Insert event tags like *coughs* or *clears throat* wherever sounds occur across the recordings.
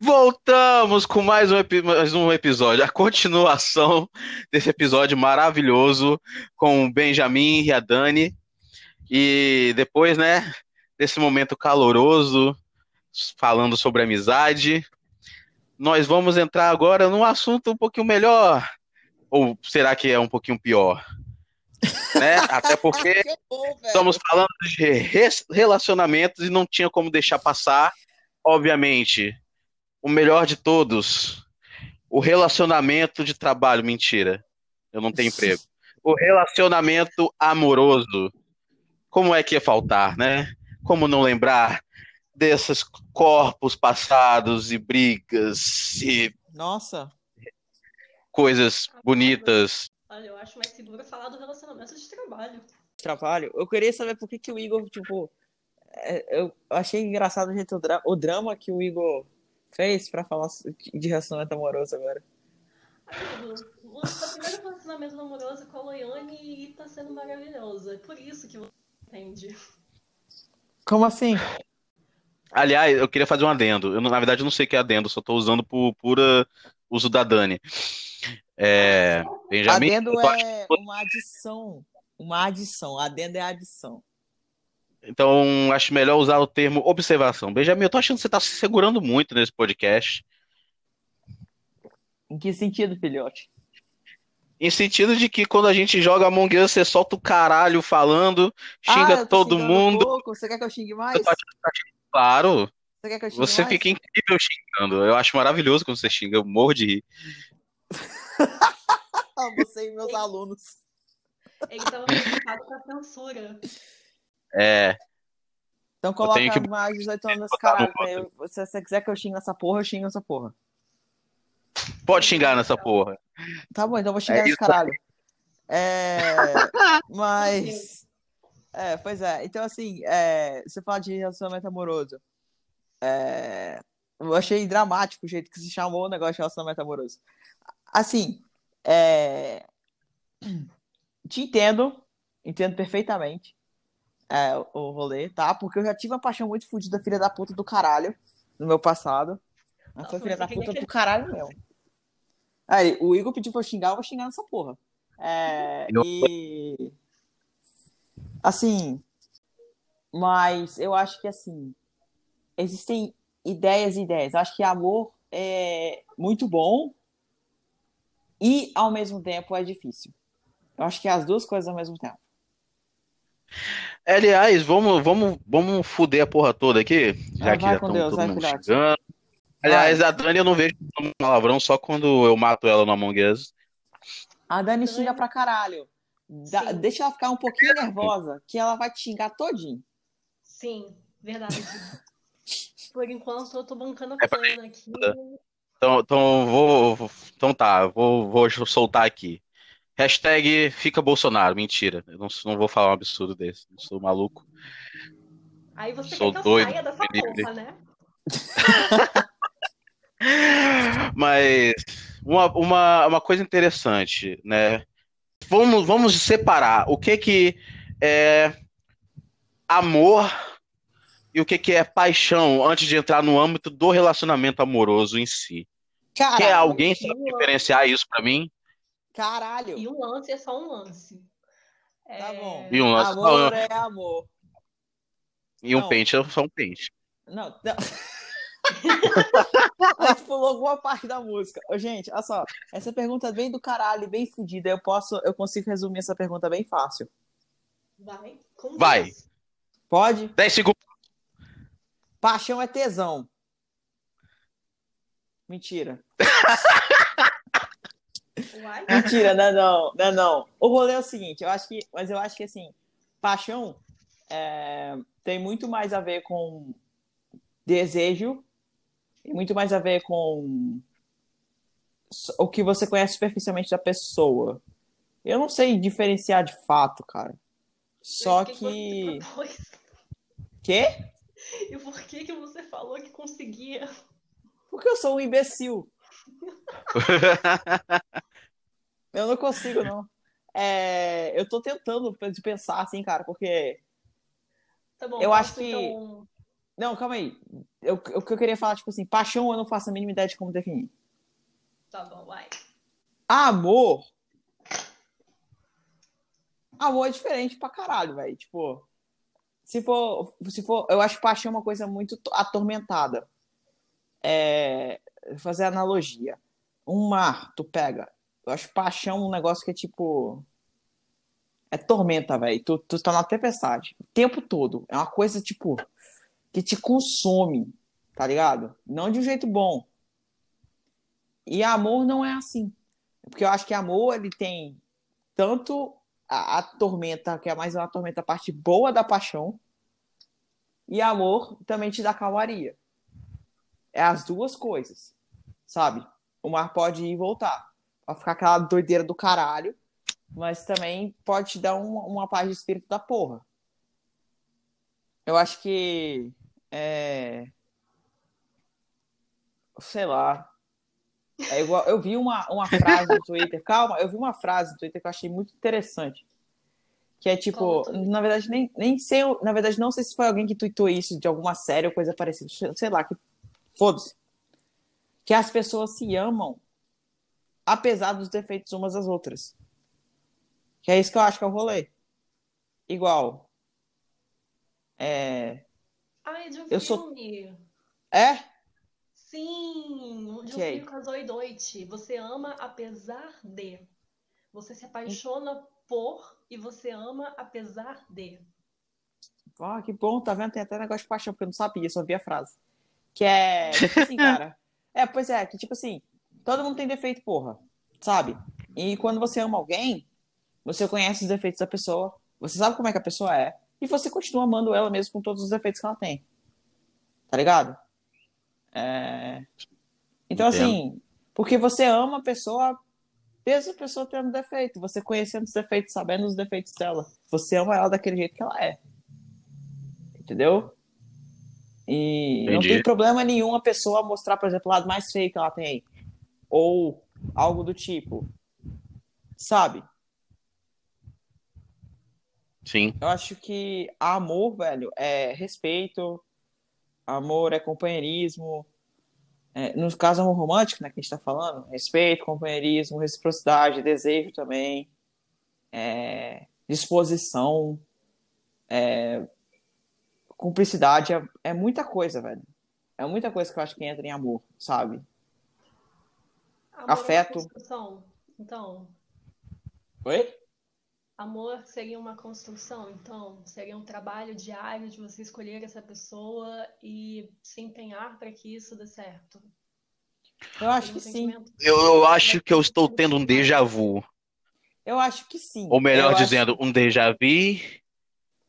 Voltamos com mais um, mais um episódio, a continuação desse episódio maravilhoso com o Benjamin e a Dani. E depois, né, desse momento caloroso, falando sobre amizade, nós vamos entrar agora num assunto um pouquinho melhor. Ou será que é um pouquinho pior? *laughs* Né? Até porque Que bom. Estamos falando de relacionamentos e não tinha como deixar passar, obviamente, o melhor de todos, o relacionamento de trabalho. Mentira, eu não tenho emprego. O relacionamento amoroso. Como é que ia faltar, né? Como não lembrar desses corpos passados e brigas e Nossa. coisas bonitas? Olha, eu acho mais seguro falar do relacionamento de trabalho. Trabalho. Eu queria saber por que, que o Igor, tipo. é, Eu achei engraçado o, jeito, o, dra- o drama que o Igor fez pra falar de relacionamento amoroso agora. Amigo, o seu primeiro relacionamento namoroso com a Loiane tá sendo maravilhoso. É por isso que você entende. Como assim? Aliás, eu queria fazer um adendo. Eu, na verdade, eu não sei o que é adendo, só estou usando por pura uso da Dani. É, Benjamin, Adendo tô é uma adição. Uma adição. Adendo é adição. Então acho melhor usar o termo observação. Benjamin, eu tô achando que você está se segurando muito nesse podcast. Em que sentido, filhote? Em sentido de que quando a gente joga Among Us, você solta o caralho falando, Ah, xinga eu tô todo mundo. pouco. Você quer que eu xingue mais? Eu tô Claro, Você quer que eu xingue você mais? fica incrível xingando. Eu acho maravilhoso quando você xinga, eu morro de rir. Ah, você e meus alunos. Ele tava preocupado com a censura. É, Então coloca que- mais de 18 anos nesse no caralho. Eu- Se você quiser que eu xingue essa porra, eu xingo essa porra. pode xingar nessa porra. Tá bom, então eu vou xingar É nesse caralho. É. *laughs* Mas. É, pois é. Então, assim, é, você fala de relacionamento amoroso. É, eu achei dramático o jeito que se chamou o negócio de relacionamento amoroso. Assim, é, *clears throat* te entendo, entendo perfeitamente é, o rolê, tá? Porque eu já tive uma paixão muito fodida, filha da puta do caralho, no meu passado. Mas foi filha da puta que- do caralho mesmo. Aí, o Igor pediu pra eu xingar, eu vou xingar nessa porra. É, Eu- e. Assim. Mas eu acho que, assim. Existem ideias e ideias. Eu acho que amor é muito bom e, ao mesmo tempo, é difícil. Eu acho que é as duas coisas ao mesmo tempo. Aliás, vamos, vamos, vamos fuder a porra toda aqui, já Ah, que já Deus, todo mundo xingando. Aliás, a Dani eu não vejo um palavrão só quando eu mato ela no Among Us. A Dani xinga pra caralho. Sim. deixa ela ficar um pouquinho nervosa, que ela vai te xingar todinho. Sim, verdade. *laughs* Por enquanto eu tô bancando a É pra- plena aqui. Então, então vou- então tá, vou, vou soltar aqui. Hashtag fica Bolsonaro. Mentira, eu não, não vou falar um absurdo desse. Não sou maluco. Aí você Sou quer que doido, eu saia dessa porra, né? *laughs* Mas uma, uma, uma coisa interessante, né? Vamos, vamos separar o que que é amor e o que que é paixão antes de entrar no âmbito do relacionamento amoroso em si. Quer alguém sabe diferenciar isso pra mim? Caralho. E um lance é só um lance. É, Tá bom. E um lance- Amor é amor. E um Não. pente é só um pente. Não, não. *laughs* A gente pulou alguma parte da música. Ô, gente, olha só. Essa pergunta é bem do caralho, bem fodida. Eu posso, eu consigo resumir essa pergunta bem fácil. Vai. com Vai. Deus. Pode? 10 segundos. Paixão é tesão. Mentira. *laughs* Uai. Mentira, não é não, não é não. O rolê é o seguinte, eu acho que, mas eu acho que assim, paixão é, tem muito mais a ver com desejo e muito mais a ver com o que você conhece superficialmente da pessoa. Eu não sei diferenciar de fato, cara. Só que? Quê? E por que que você falou que conseguia? Porque eu sou um imbecil. *laughs* Eu não consigo, não. É, eu tô tentando de pensar assim, cara, porque Tá bom, Eu acho que- então, Não, calma aí. Eu- O que eu queria falar, tipo assim, paixão eu não faço a mínima ideia de como definir. Tá bom, vai. Amor. Amor é diferente pra caralho, velho. Tipo, se for, se for, eu acho paixão uma coisa muito to- atormentada. É, vou fazer analogia. Um mar, tu pega. Eu acho paixão um negócio que é tipo. É tormenta, velho. Tu, tu tá na tempestade. O tempo todo. É uma coisa, tipo, que te consome, tá ligado? Não de um jeito bom. E amor não é assim. Porque eu acho que amor, ele tem tanto a, a tormenta, que é mais uma tormenta, a parte boa da paixão, e amor também te dá calmaria. É as duas coisas, sabe? O mar pode ir e voltar. Pode ficar aquela doideira do caralho, mas também pode te dar um- uma paz de espírito da porra. Eu acho que. É... Sei lá. É igual, eu vi uma, uma frase no Twitter, calma, eu vi uma frase no Twitter que eu achei muito interessante. Que é tipo, na verdade, nem, nem sei, na verdade, não sei se foi alguém que tweetou isso de alguma série ou coisa parecida, sei lá, que foda-se. Que as pessoas se amam apesar dos defeitos umas das outras. Que é isso que eu acho que é o rolê. Igual. É. Ai, de um Eu sou- filme. É? Sim, de um Ok. filme com a Zoe Deutsch. Você ama apesar de. Você se apaixona por e você ama apesar de. Ah, que bom, tá vendo? Tem até negócio de paixão, porque eu não sabia, só vi a frase. Que é, tipo assim, *laughs* cara. É, pois é, que tipo assim, todo mundo tem defeito, porra, sabe? E quando você ama alguém, você conhece os defeitos da pessoa, você sabe como é que a pessoa é, e você continua amando ela mesmo com todos os defeitos que ela tem. Tá ligado? É... Então, Entendo. assim, porque você ama a pessoa, mesmo a pessoa tendo defeito, você conhecendo os defeitos, sabendo os defeitos dela, você ama ela daquele jeito que ela é. Entendeu? E não Entendi. tem problema nenhum a pessoa mostrar, por exemplo, o lado mais feio que ela tem. Ou algo do tipo. Sabe? Sim. Eu acho que amor, velho, é respeito, amor é companheirismo. É, no caso, amor romântico, né, que a gente tá falando, respeito, companheirismo, reciprocidade, desejo também, é, disposição, é, cumplicidade, é, é muita coisa, velho. É muita coisa que eu acho que entra em amor, sabe? Amor uma Afeto. construção. Então, Oi? amor seria uma construção. Então, seria um trabalho diário de você escolher essa pessoa e se empenhar para que isso dê certo. Eu acho Seria que um sim. Eu, eu acho que eu estou tendo um déjà vu. Eu acho que sim. Ou melhor Eu acho- dizendo, um déjà vu.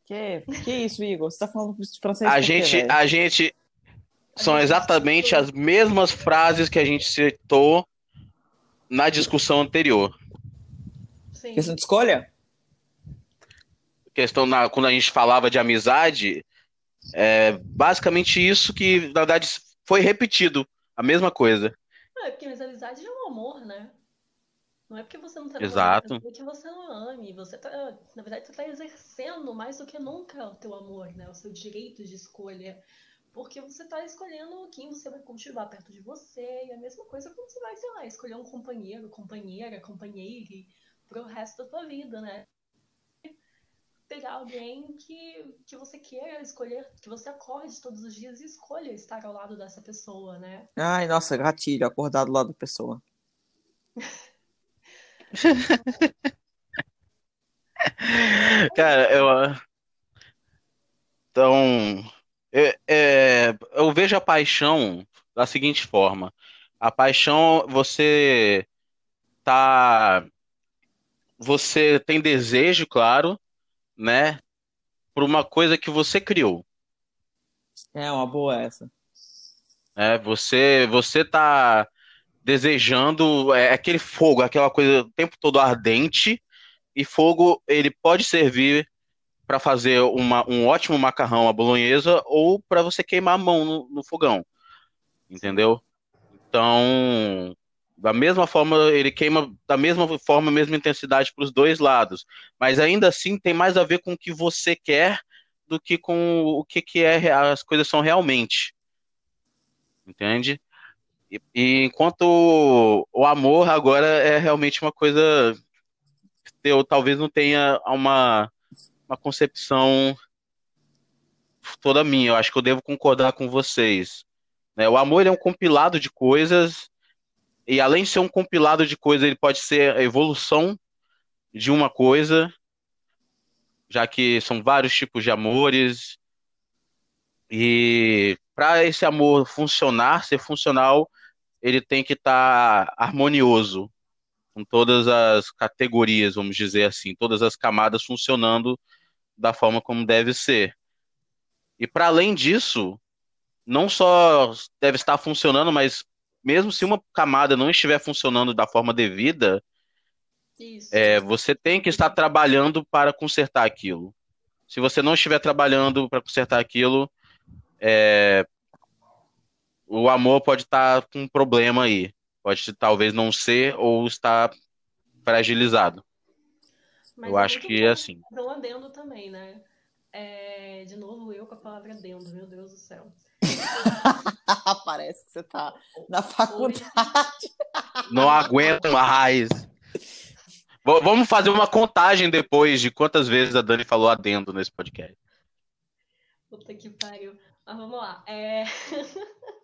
Que, que isso, Igor? Você tá falando francês A quê, gente, velho? a gente são gente exatamente citou- as mesmas frases que a gente citou na discussão anterior. Sim. Questão de escolha? Questão na, quando a gente falava de amizade, é basicamente isso que, na verdade, foi repetido. A mesma coisa. Não, é porque mas a amizade é um amor, né? Não é porque você não tá Exato. é que você não ame. Você tá, na verdade, você tá exercendo mais do que nunca o teu amor, né? O seu direito de escolha. Porque você tá escolhendo quem você vai cultivar perto de você. E a mesma coisa quando você vai, sei lá, escolher um companheiro, companheira, companheire pro resto da tua vida, né? Pegar alguém que, que você queira escolher, que você acorde todos os dias e escolha estar ao lado dessa pessoa, né? Ai, nossa, gatilho, acordar do lado da pessoa. *laughs* Cara, eu. Então. É- é, eu vejo a paixão da seguinte forma: a paixão, você tá. Você tem desejo, claro, né? Por uma coisa que você criou. É uma boa essa. É, você, você tá desejando é, aquele fogo, aquela coisa o tempo todo ardente, e fogo ele pode servir para fazer uma, um ótimo macarrão à bolonhesa ou para você queimar a mão no, no fogão, entendeu? Então, da mesma forma, ele queima da mesma forma, mesma intensidade para os dois lados, mas ainda assim tem mais a ver com o que você quer do que com o que, que é as coisas são realmente. Entende? E, e enquanto o, o amor agora é realmente uma coisa eu talvez não tenha uma, uma concepção toda minha. Eu acho que eu devo concordar com vocês. Né? O amor é um compilado de coisas e além de ser um compilado de coisas, ele pode ser a evolução de uma coisa, já que são vários tipos de amores. E para esse amor funcionar, ser funcional, ele tem que estar tá harmonioso, com todas as categorias, vamos dizer assim, todas as camadas funcionando da forma como deve ser. E para além disso, não só deve estar funcionando, mas mesmo se uma camada não estiver funcionando da forma devida, é, você tem que estar trabalhando para consertar aquilo. Se você não estiver trabalhando para consertar aquilo, é, o amor pode estar com um problema aí. Pode talvez não ser ou estar fragilizado. Mas eu é acho que é assim. Um adendo também, né? É, de novo, eu com a palavra adendo, meu Deus do céu. *laughs* Parece que você tá na faculdade. Não aguento mais. Vamos fazer uma contagem depois de quantas vezes a Dani falou adendo nesse podcast. Puta que pariu. Mas vamos lá. É... *laughs*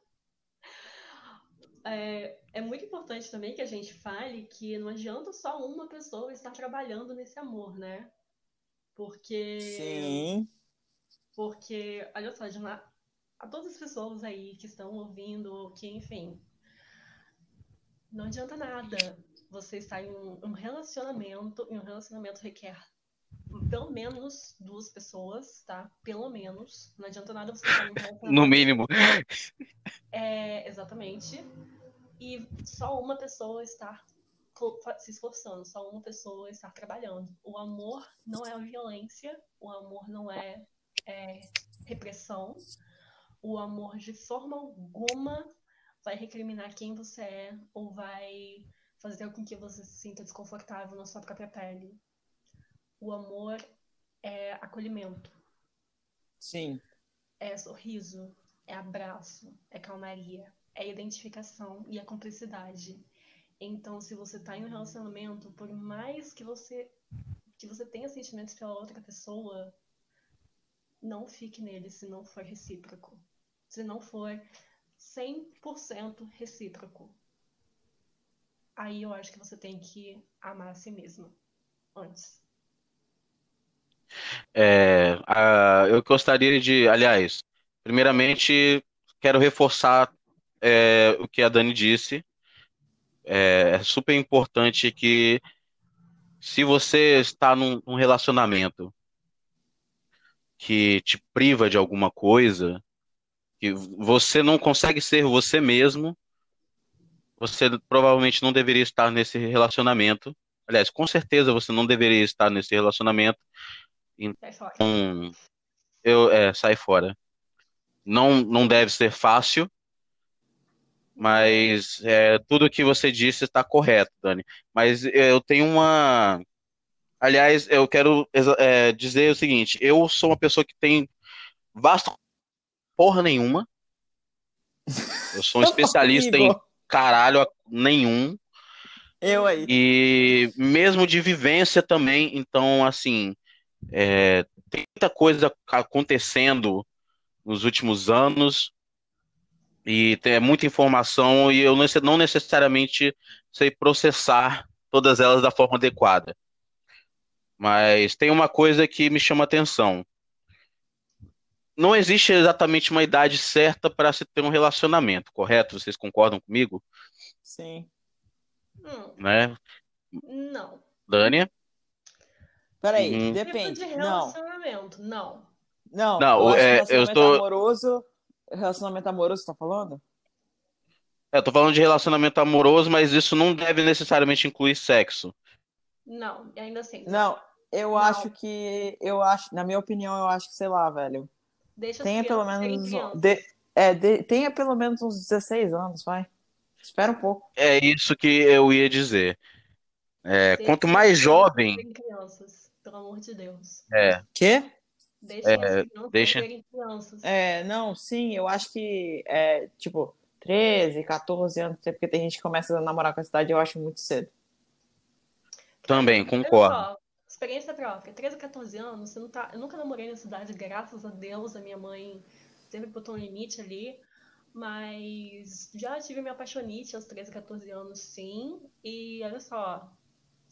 é, é muito importante também que a gente fale que não adianta só uma pessoa estar trabalhando nesse amor, né? Porque. Sim. Porque, olha só, a todas as pessoas aí que estão ouvindo, que enfim, não adianta nada você estar em um, um relacionamento, e um relacionamento requer pelo menos duas pessoas, tá? Pelo menos. Não adianta nada você estar em um *laughs* relacionamento. No mínimo. É, exatamente. E só uma pessoa estar se esforçando, só uma pessoa estar trabalhando. O amor não é violência, o amor não é, é repressão, o amor de forma alguma vai recriminar quem você é ou vai fazer com que você se sinta desconfortável na sua própria pele. O amor é acolhimento. Sim. É sorriso, é abraço, é calmaria, é identificação e é cumplicidade. Então, se você está em um relacionamento, por mais que você que você tenha sentimentos pela outra pessoa, não fique nele se não for recíproco. Se não for 100% recíproco. Aí eu acho que você tem que amar a si mesmo antes. É, uh, eu gostaria de, aliás, primeiramente quero reforçar é, o que a Dani disse. É, é, super importante que se você está num, num relacionamento que te priva de alguma coisa, que você não consegue ser você mesmo, você provavelmente não deveria estar nesse relacionamento. Aliás, com certeza você não deveria estar nesse relacionamento. Então, eu é, sai fora. Não, não deve ser fácil, mas é, tudo que você disse está correto, Dani. Mas eu tenho uma Aliás, eu quero é, dizer o seguinte: eu sou uma pessoa que tem vasto porra nenhuma. Eu sou um *laughs* especialista em caralho nenhum. Eu aí. E mesmo de vivência também, então, assim, é, tem muita coisa acontecendo nos últimos anos e tem muita informação e eu não necessariamente sei processar todas elas da forma adequada. Mas tem uma coisa que me chama atenção. Não existe exatamente uma idade certa para se ter um relacionamento, correto? Vocês concordam comigo? Sim. Hum. Né? Não. Dânia? Peraí, uhum. depende. Tipo de relacionamento, não. Não, não, eu, é, eu estou... amoroso. Relacionamento amoroso, você tá falando? É, eu tô falando de relacionamento amoroso, mas isso não deve necessariamente incluir sexo. Não, ainda assim. Não, eu não. acho que. Eu acho, na minha opinião, eu acho que, sei lá, velho. Deixa tenha pelo menos. De, é, de, tenha pelo menos uns 16 anos, vai. Espera um pouco. É isso que eu ia dizer. É, quanto mais jovem. Crianças, pelo amor de Deus. É. Quê? Deixem É, as crianças deixa- serem crianças. É, não, sim, eu acho que é, tipo, 13, 14 anos, porque tem gente que começa a namorar com essa idade, eu acho muito cedo. Também, Olha concordo. só, experiência própria. 13, 14 anos, você não tá... eu nunca namorei nessa idade, graças a Deus, a minha mãe sempre botou um limite ali. Mas já tive minha apaixonite aos 13, 14 anos, sim. E olha só,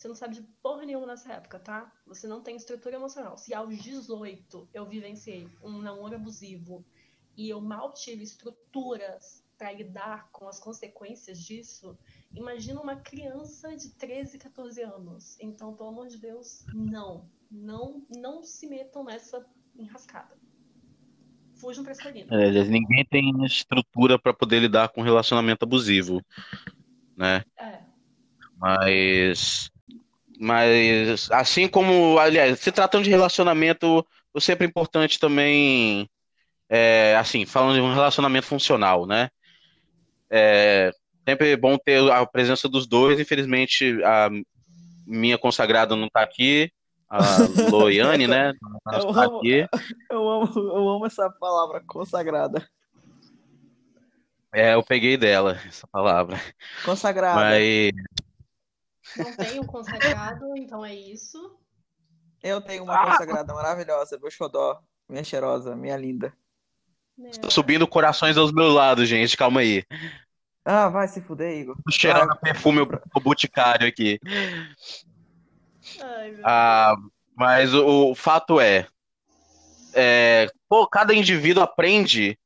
você não sabe de porra nenhuma nessa época, tá? Você não tem estrutura emocional. Se aos 18 eu vivenciei um namoro abusivo e eu mal tive estruturas para lidar com as consequências disso, imagina uma criança de 13, 14 anos. Então, pelo amor de Deus, não. Não, não se metam nessa enrascada. Fujam pra escolhida. É, ninguém tem estrutura para poder lidar com relacionamento abusivo, né? É. Mas, mas assim como, aliás, se tratando de relacionamento, o sempre importante também, é, assim, falando de um relacionamento funcional, né? É sempre bom ter a presença dos dois. Infelizmente, a minha consagrada não tá aqui, a *laughs* Loiane, né? Não Eu tá amo- aqui. Eu amo, eu amo essa palavra consagrada. É, eu peguei dela essa palavra. Consagrada. Mas Não tenho consagrado, então é isso. Eu tenho uma Ah! consagrada maravilhosa, meu xodó, minha cheirosa, minha linda. tô subindo corações aos meus lados, gente. Calma aí. Ah, vai se fuder, Igor. Tô cheirando Vai. perfume o boticário aqui. Ai, meu Ah, mas o, o fato é, é, pô, cada indivíduo aprende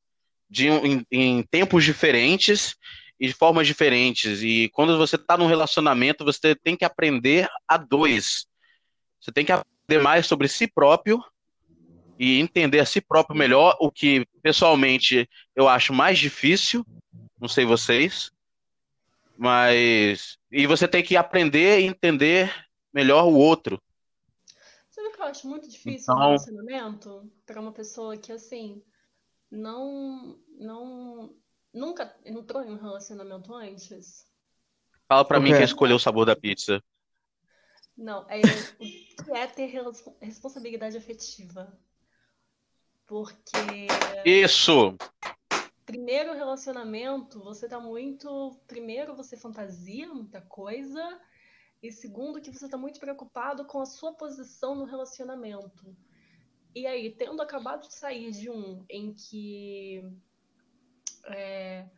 de, em, em tempos diferentes e de formas diferentes. E quando você está num relacionamento, você tem que aprender a dois. Você tem que aprender mais sobre si próprio e entender a si próprio melhor, o que pessoalmente eu acho mais difícil. Não sei vocês, mas e você tem que aprender e entender melhor o outro. Sabe o que eu acho muito difícil Então- no relacionamento? Pra uma pessoa que, assim, não, não, nunca entrou em um relacionamento antes? Fala pra O mim quem escolheu o sabor da pizza. Não, é o que é ter responsabilidade afetiva. Porque Isso! primeiro relacionamento, você tá muito. Primeiro, você fantasia muita coisa. E segundo, que você tá muito preocupado com a sua posição no relacionamento. E aí, tendo acabado de sair de um em que é,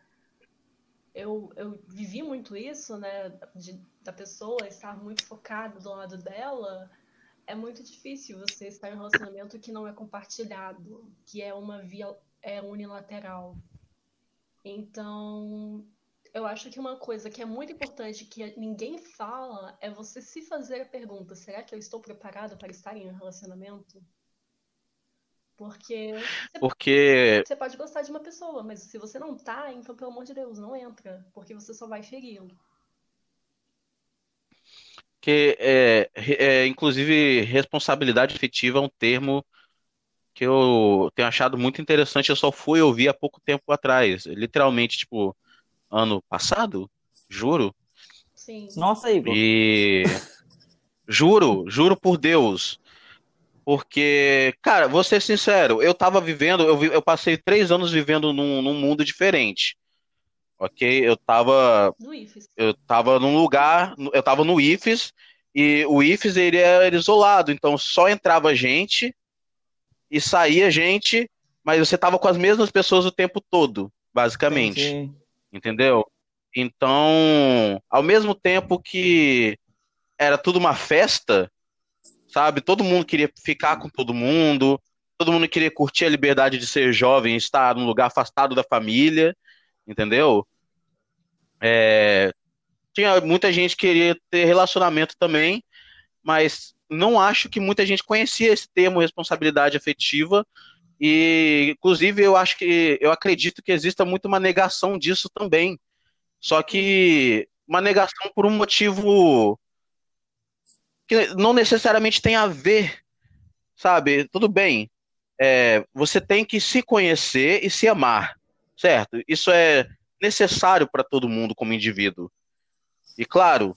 eu, eu vivi muito isso, né? de- da pessoa estar muito focada do lado dela, é muito difícil você estar em um relacionamento que não é compartilhado, que é uma via é unilateral. Então, eu acho que uma coisa que é muito importante que ninguém fala é você se fazer a pergunta: será que eu estou preparado para estar em um relacionamento? Porque você Porque você pode gostar de uma pessoa, mas se você não tá, então pelo amor de Deus, não entra, porque você só vai feri-lo. que é, é, inclusive, responsabilidade afetiva é um termo que eu tenho achado muito interessante. Eu só fui ouvir há pouco tempo atrás. Literalmente, tipo, ano passado? Juro. Sim. Nossa, Igor. E juro, juro por Deus. Porque, cara, vou ser sincero, eu tava vivendo, eu, vi- eu passei três anos vivendo num, num mundo diferente. Ok? Eu tava, No IFES. eu tava num lugar, eu tava no IFES, e o IFES ele era isolado, então só entrava gente e saía gente, mas você tava com as mesmas pessoas o tempo todo, basicamente. Entendi. Entendeu? Então, ao mesmo tempo que era tudo uma festa, sabe? Todo mundo queria ficar com todo mundo, todo mundo queria curtir a liberdade de ser jovem, estar num lugar afastado da família, entendeu? É, tinha muita gente que queria ter relacionamento também, mas não acho que muita gente conhecia esse termo responsabilidade afetiva. E, inclusive, eu acho que eu acredito que exista muito uma negação disso também. Só que uma negação por um motivo que não necessariamente tem a ver, sabe? Tudo bem, é, você tem que se conhecer e se amar, certo? Isso é necessário para todo mundo como indivíduo. E claro,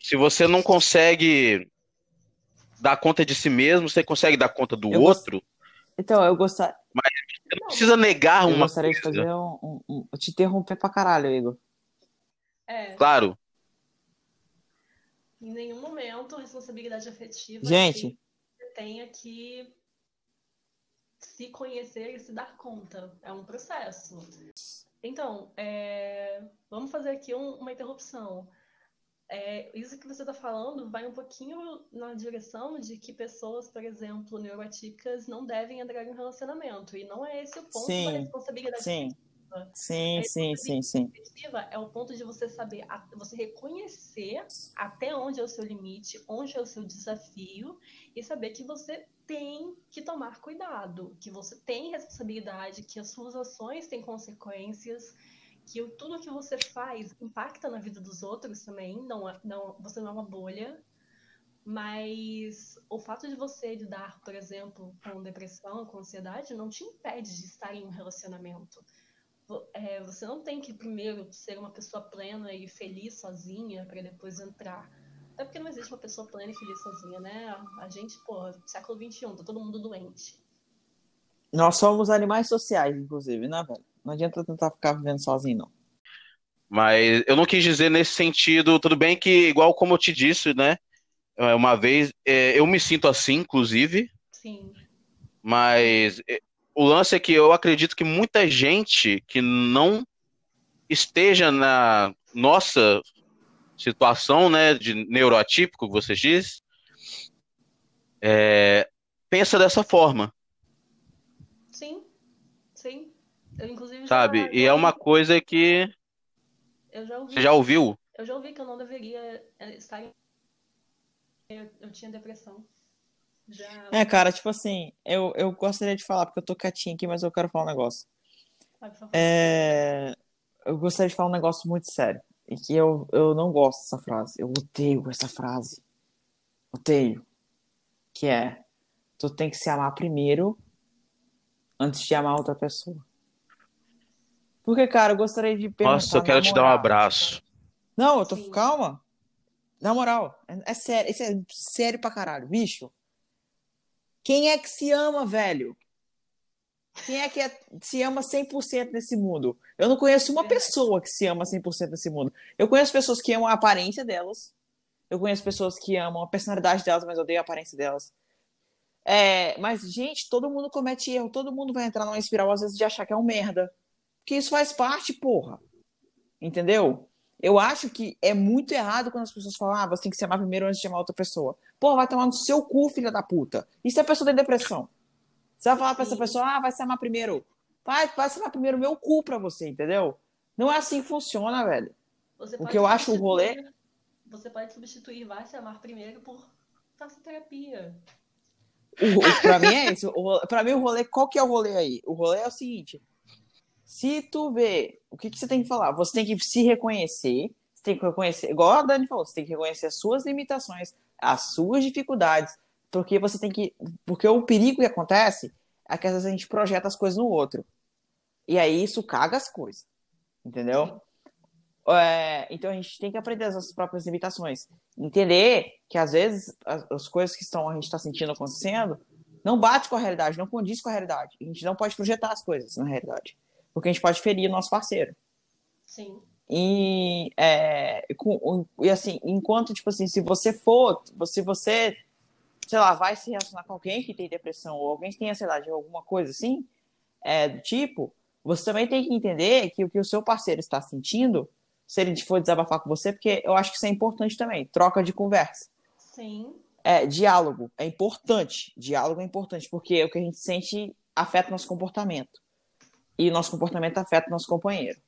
se você não consegue dar conta de si mesmo, você consegue dar conta do Eu gost- outro. Então, eu gostaria. Você não precisa negar Eu uma gostaria de coisa. fazer um, um, um- Eu te interromper pra caralho, Igor. É, Claro. Em nenhum momento responsabilidade afetiva Gente. que você tenha que se conhecer e se dar conta. É um processo. Então, é, vamos fazer aqui um- uma interrupção. É, isso que você está falando vai um pouquinho na direção de que pessoas, por exemplo, neurotípicas, não devem entrar em relacionamento. E não é esse o ponto Sim, da responsabilidade Sim. Sim, É sim, sim, sim. Afetiva é o ponto de você saber, a- você reconhecer até onde é o seu limite, onde é o seu desafio e saber que você tem que tomar cuidado, que você tem responsabilidade, que as suas ações têm consequências, que o- tudo que você faz impacta na vida dos outros também, não, é- não, você não é uma bolha, mas o fato de você lidar, por exemplo, com depressão, com ansiedade, não te impede de estar em um relacionamento. É, você não tem que primeiro ser uma pessoa plena e feliz sozinha para depois entrar. Até porque não existe uma pessoa plena e feliz sozinha, né? A gente, porra, século XXI, tá todo mundo doente. Nós somos animais sociais, inclusive, né, velho? Não adianta tentar ficar vivendo sozinho, não. Mas eu não quis dizer nesse sentido, tudo bem que, igual como eu te disse, né? é, Uma vez, é, eu me sinto assim, inclusive, Sim, mas é, o lance é que eu acredito que muita gente que não esteja na nossa situação, né, de neuroatípico, que você diz, é, pensa dessa forma, sim, sim. Eu, inclusive, já- sabe? E já é uma coisa que Eu já ouvi, você já ouviu? eu já ouvi que eu não deveria é, estar em... Eu, eu tinha depressão. Já... É, cara, tipo assim, eu, eu gostaria de falar, porque eu tô quietinho aqui, mas eu quero falar um negócio. Por favor. É, eu gostaria de falar um negócio muito sério. E que eu, eu não gosto dessa frase. Eu odeio essa frase. Odeio. Que é: tu tem que se amar primeiro antes de amar outra pessoa. Porque, cara, eu gostaria de perguntar. Nossa, eu quero te dar um abraço. Não, eu tô. Sim. Calma. Na moral, é, é sério. Isso é sério pra caralho. Bicho. Quem é que se ama, velho? Quem é que é- se ama 100% nesse mundo? Eu não conheço uma Verdade. pessoa que se ama 100% nesse mundo. Eu conheço pessoas que amam a aparência delas. Eu conheço pessoas que amam a personalidade delas, mas odeiam a aparência delas. É, mas, gente, todo mundo comete erro. Todo mundo vai entrar numa espiral, às vezes, de achar que é um merda. Porque isso faz parte, porra. Entendeu? Eu acho que é muito errado quando as pessoas falam, ah, você tem que se amar primeiro antes de amar outra pessoa. Porra, vai tomar no seu cu, filha da puta. E se a pessoa tem depressão? Você vai falar pra essa pessoa, ah, vai se amar primeiro. Vai, vai se amar primeiro o meu cu pra você, entendeu? Não é assim que funciona, velho. Você O que eu acho o rolê- Você pode substituir vai se amar primeiro por terapia. O, pra mim é isso. O, pra mim, o rolê, qual que é o rolê aí? O rolê é o seguinte: se tu vê, o que, que você tem que falar? Você tem que se reconhecer, você tem que reconhecer, igual a Dani falou, você tem que reconhecer as suas limitações, as suas dificuldades, porque você tem que. Porque o perigo que acontece é que às vezes a gente projeta as coisas no outro. E aí isso caga as coisas. Entendeu? É, então a gente tem que aprender as nossas próprias limitações. Entender que às vezes as, as coisas que estão, a gente está sentindo acontecendo não bate com a realidade, não condiz com a realidade. A gente não pode projetar as coisas na realidade. Porque a gente pode ferir o nosso parceiro. Sim. E, é, com- e assim, enquanto, tipo assim, se você for, se você, sei lá, vai se relacionar com alguém que tem depressão, ou alguém que tem ansiedade, ou alguma coisa assim, é, do tipo, você também tem que entender que o que o seu parceiro está sentindo, se ele for desabafar com você, porque eu acho que isso é importante também, troca de conversa. Sim. É, diálogo é importante. Diálogo é importante, porque o que a gente sente afeta nosso comportamento. E nosso comportamento afeta o nosso companheiro.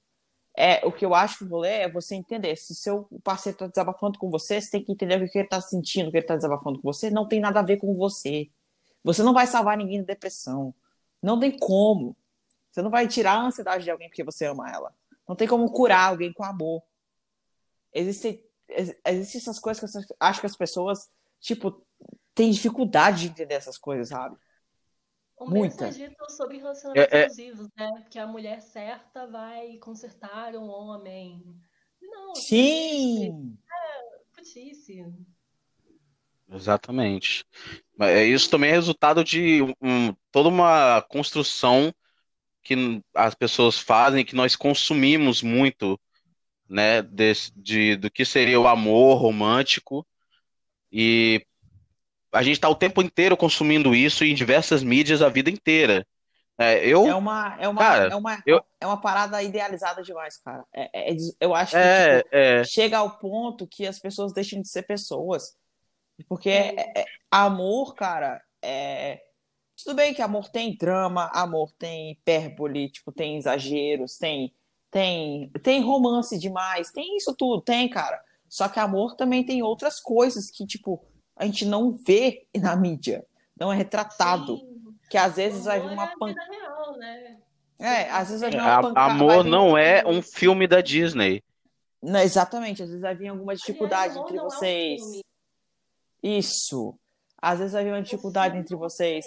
É, o que eu acho que o rolê é você entender. Se seu parceiro está desabafando com você, você tem que entender o que ele está sentindo, o que ele está desabafando com você. Não tem nada a ver com você. Você não vai salvar ninguém da depressão. Não tem como. Você não vai tirar a ansiedade de alguém porque você ama ela. Não tem como curar alguém com amor. Existem, ex- existem essas coisas que eu acho que as pessoas, tipo, têm dificuldade de entender essas coisas, sabe? Muita. é dito sobre relacionamentos É, é- abusivos, né? Que a mulher certa vai consertar um homem. Não, Sim! putice. Exatamente. Mas é, Isso também é resultado de um- toda uma construção que as pessoas fazem, que nós consumimos muito, né, desse- de, do que seria o amor romântico, e a gente está o tempo inteiro consumindo isso em diversas mídias a vida inteira. É, É eu, uma, é uma, cara, é uma, eu, é uma parada idealizada demais, cara. É, é- eu acho que, é, tipo, é, chega ao ponto que as pessoas deixam de ser pessoas. Porque é- é- amor, cara, é. Tudo bem que amor tem drama, amor tem hipérbole, tipo, tem exageros, tem, tem, tem romance demais, tem isso tudo, tem, cara. Só que amor também tem outras coisas que, tipo, a gente não vê na mídia, não é retratado. Sim. Que às vezes vai vir amor é uma pan... real, né? É, às vezes vai vir que. uma pancada, amor não é um filme da Disney. Não, exatamente, às vezes vai vir alguma dificuldade entre não é um vocês. Isso. Às vezes vai vir uma Um dificuldade entre vocês.